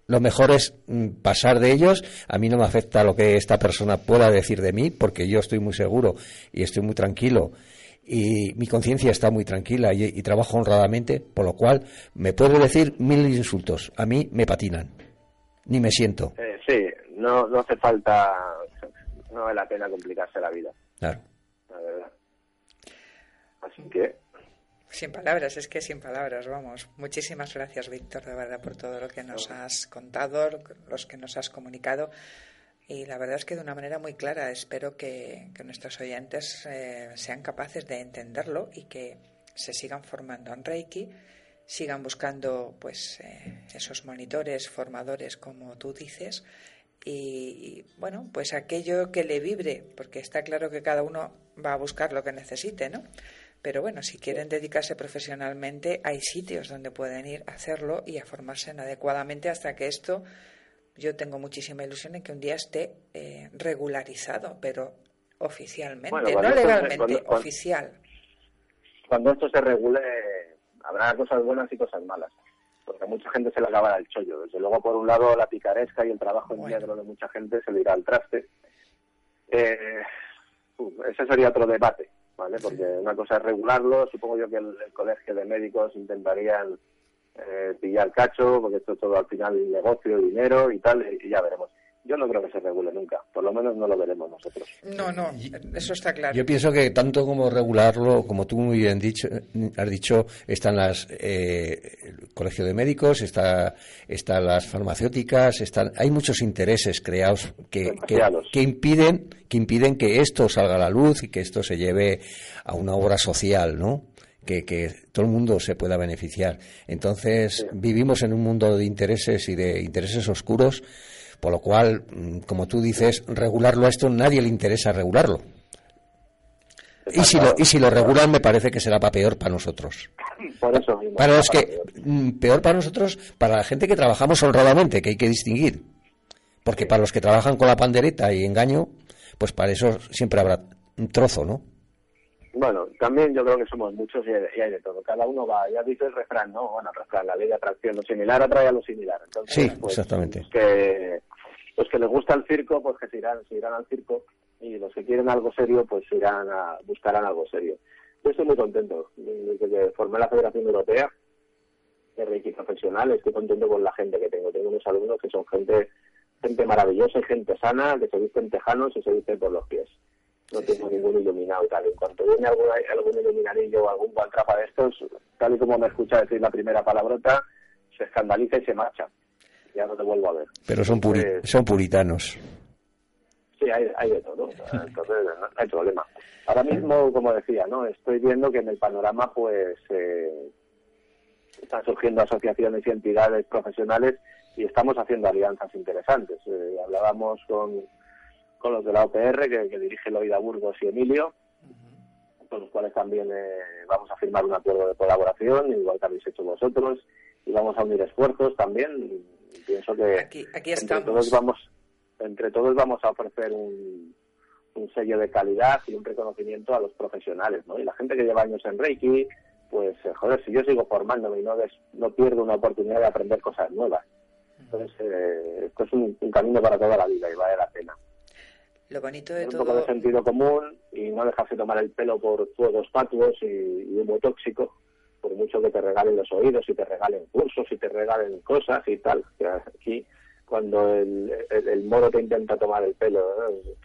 lo, mejor es mm, pasar de ellos. A mí no me afecta lo que esta persona pueda decir de mí porque yo estoy muy seguro y estoy muy tranquilo y mi conciencia está muy tranquila y, trabajo honradamente, por lo cual me puede decir mil insultos. A mí me patinan, ni me siento. Eh, sí, no, no hace falta, no vale la pena complicarse la vida. Claro. La verdad. Así que sin palabras, es que sin palabras, vamos. Muchísimas gracias, Víctor, de verdad, por todo lo que nos has contado, los que nos has comunicado. y la verdad es que de una manera muy clara. Espero que, nuestros oyentes eh, sean capaces de entenderlo y que se sigan formando en Reiki, sigan buscando pues eh, esos monitores, formadores, como tú dices, y, bueno, pues aquello que le vibre, porque está claro que cada uno va a buscar lo que necesite, ¿no? Pero bueno, si quieren dedicarse profesionalmente, hay sitios donde pueden ir a hacerlo y a formarse adecuadamente hasta que esto yo tengo muchísima ilusión en que un día esté eh, regularizado, pero oficialmente, no legalmente, oficial. Cuando esto se regule, habrá cosas buenas y cosas malas, porque a mucha gente se le acaba el chollo. Desde luego, por un lado, la picaresca y el trabajo en negro de mucha gente se le irá al traste. Eh, ese sería otro debate, ¿vale? Porque una cosa es regularlo, supongo yo que el colegio de médicos intentarían eh, pillar cacho, porque esto es todo al final negocio, dinero y tal, y ya veremos. Yo no creo que se regule nunca, por lo menos no lo veremos nosotros. No, no, eso está claro. Yo pienso que tanto como regularlo, como tú muy bien dicho, has dicho, están las eh, el colegio de médicos, está, están las farmacéuticas, están, hay muchos intereses creados que, que, que, impiden que impiden que esto salga a la luz y que esto se lleve a una obra social, ¿no? que, todo el mundo se pueda beneficiar. Entonces, vivimos en un mundo de intereses y de intereses oscuros, por lo cual, mm, como tú dices, regularlo a esto nadie le interesa regularlo. Y si, lo, y si lo regulan, me parece que será para peor para nosotros. Por eso Para los que, mm, peor para nosotros, para la gente que trabajamos honradamente, que hay que distinguir. Porque para los que trabajan con la pandereta y engaño, pues para eso siempre habrá un trozo, ¿no? Bueno, también yo creo que somos muchos y hay, de todo. Cada uno va, ya dice el refrán, ¿no? Bueno, el refrán, la ley de atracción, lo similar atrae a lo similar. Entonces, sí, pues, exactamente. Pues que, los que les gusta el circo, pues que se irán, se irán al circo y los que quieren algo serio, pues irán a, buscarán algo serio. Yo estoy muy contento. Desde que formé la Federación Europea de Reiki Profesional, estoy contento con la gente que tengo. Tengo unos alumnos que son gente gente maravillosa y gente sana, que se visten tejanos y se visten por los pies no tengo ningún iluminado tal. En cuanto viene algún, algún iluminadillo o algún guantrapa de estos, tal y como me escucha decir la primera palabrota, se escandaliza y se marcha. Ya no te vuelvo a ver. Pero son, son puritanos. Sí, hay, hay de todo. Entonces, no hay problema. Ahora mismo, como decía, no estoy viendo que en el panorama pues eh, están surgiendo asociaciones y entidades profesionales y estamos haciendo alianzas interesantes. Eh, hablábamos con con los de la OPR que, dirige Loida Burgos y Emilio, con los cuales también eh, vamos a firmar un acuerdo de colaboración, igual que habéis hecho vosotros, y vamos a unir esfuerzos también. pienso que aquí, entre todos vamos entre todos vamos a ofrecer un, sello de calidad y un reconocimiento a los profesionales, ¿no? Y la gente que lleva años en Reiki, pues, eh, joder, si yo sigo formándome y no, no pierdo una oportunidad de aprender cosas nuevas. Entonces, eh, esto es un, un, camino para toda la vida y vale la pena. Lo bonito de un todo... poco de sentido común y no dejarse tomar el pelo por fuegos fatuos y, humo tóxico, por mucho que te regalen los oídos y te regalen cursos y te regalen cosas y tal. Aquí, cuando el, el, moro te intenta tomar el pelo,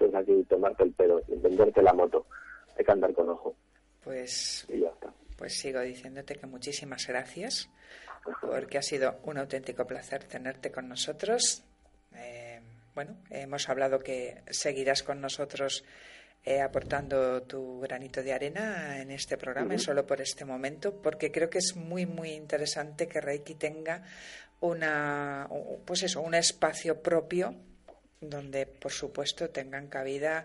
¿no? aquí tomarte el pelo, venderte la moto, hay que andar con ojo. Pues, y ya está. pues sigo diciéndote que muchísimas gracias, porque ha sido un auténtico placer tenerte con nosotros. Eh, bueno, hemos hablado que seguirás con nosotros eh, aportando tu granito de arena en este programa, solo por este momento, porque creo que es muy, muy interesante que Reiki tenga una, pues eso, un espacio propio donde, por supuesto, tengan cabida,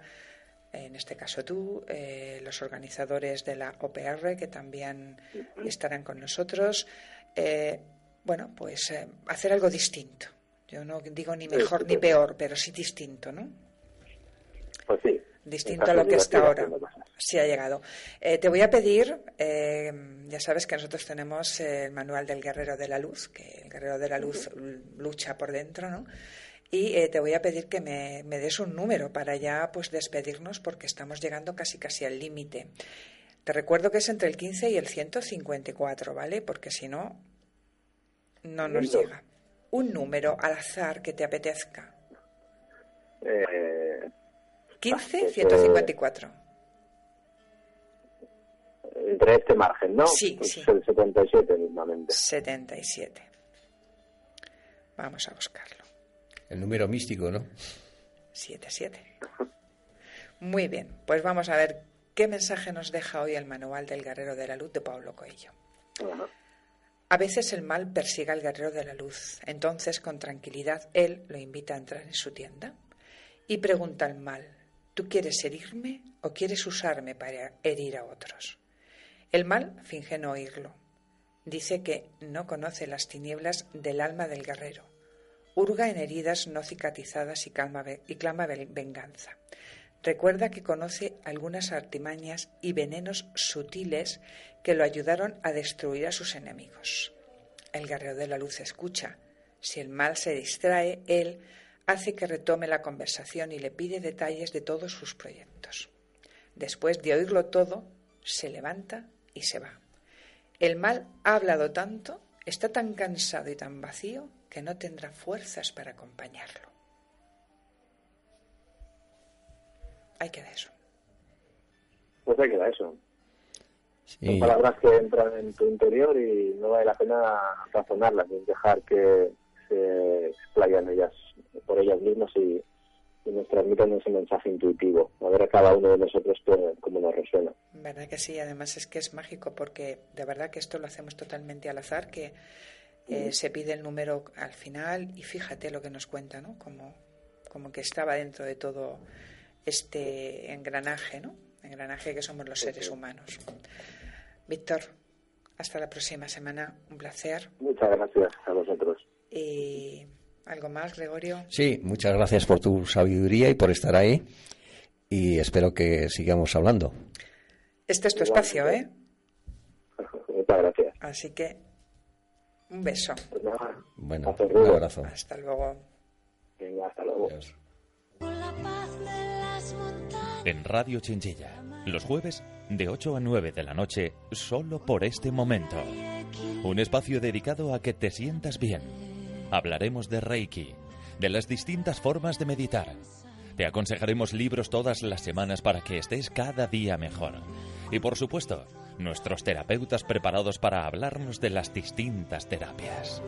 en este caso tú, eh, los organizadores de la OPR, que también estarán con nosotros. Eh, bueno, pues hacer algo distinto yo no digo ni mejor ni peor, pero sí distinto, ¿no? Pues sí. Distinto a lo que está ahora. Sí ha llegado. Eh, te voy a pedir, eh, ya sabes que nosotros tenemos el manual del Guerrero de la Luz, que el Guerrero de la Luz lucha por dentro, ¿no? Y eh, te voy a pedir que me, me, des un número para ya pues despedirnos porque estamos llegando casi casi al límite. Te recuerdo que es entre el 15 y el 154, ¿vale? Porque si no, no nos llega un número al azar que te apetezca. Eh, 15, 154. Entre este margen, ¿no? Sí, pues sí. El 77 mismamente. 77. Vamos a buscarlo. El número místico, ¿no? 77. Muy bien, pues vamos a ver qué mensaje nos deja hoy el manual del guerrero de la luz de Pablo Coelho. A veces el mal persigue al guerrero de la luz, entonces con tranquilidad él lo invita a entrar en su tienda y pregunta al mal, ¿tú quieres herirme o quieres usarme para herir a otros? El mal finge no oírlo. Dice que no conoce las tinieblas del alma del guerrero. Hurga en heridas no cicatrizadas y, y clama venganza. Recuerda que conoce algunas artimañas y venenos sutiles que lo ayudaron a destruir a sus enemigos. El guerrero de la luz escucha. Si el mal se distrae, él hace que retome la conversación y le pide detalles de todos sus proyectos. Después de oírlo todo, se levanta y se va. El mal ha hablado tanto, está tan cansado y tan vacío que no tendrá fuerzas para acompañarlo. Hay que dar eso. Pues hay que dar eso. Son palabras que entran en tu interior y no vale la pena razonarlas, es dejar que se explayan ellas por ellas mismas y, nos transmiten ese mensaje intuitivo, a ver a cada uno de nosotros cómo nos resuena. Verdad que sí, además es que es mágico porque de verdad que esto lo hacemos totalmente al azar, que eh, se pide el número al final y fíjate lo que nos cuenta, ¿no? Como, como que estaba dentro de todo este engranaje, ¿no? Engranaje que somos los seres humanos. Víctor, hasta la próxima semana. Un placer. Muchas gracias a vosotros. Y algo más, Gregorio. Sí, muchas gracias por tu sabiduría y por estar ahí. Y espero que sigamos hablando. Este es tu espacio, ¿eh? Muchas gracias. Así que un beso. Pues bueno, un abrazo. Hasta luego. Venga, hasta luego. En Radio Chinchilla, los jueves de 8 a 9 de la noche, solo por este momento. Un espacio dedicado a que te sientas bien. Hablaremos de Reiki, de las distintas formas de meditar. Te aconsejaremos libros todas las semanas para que estés cada día mejor. Y por supuesto, nuestros terapeutas preparados para hablarnos de las distintas terapias.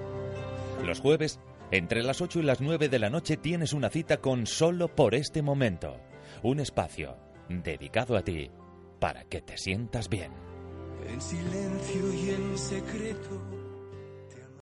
Los jueves, entre las 8 y las 9 de la noche, tienes una cita con Solo por este momento. Un espacio dedicado a ti para que te sientas bien. En silencio y en secreto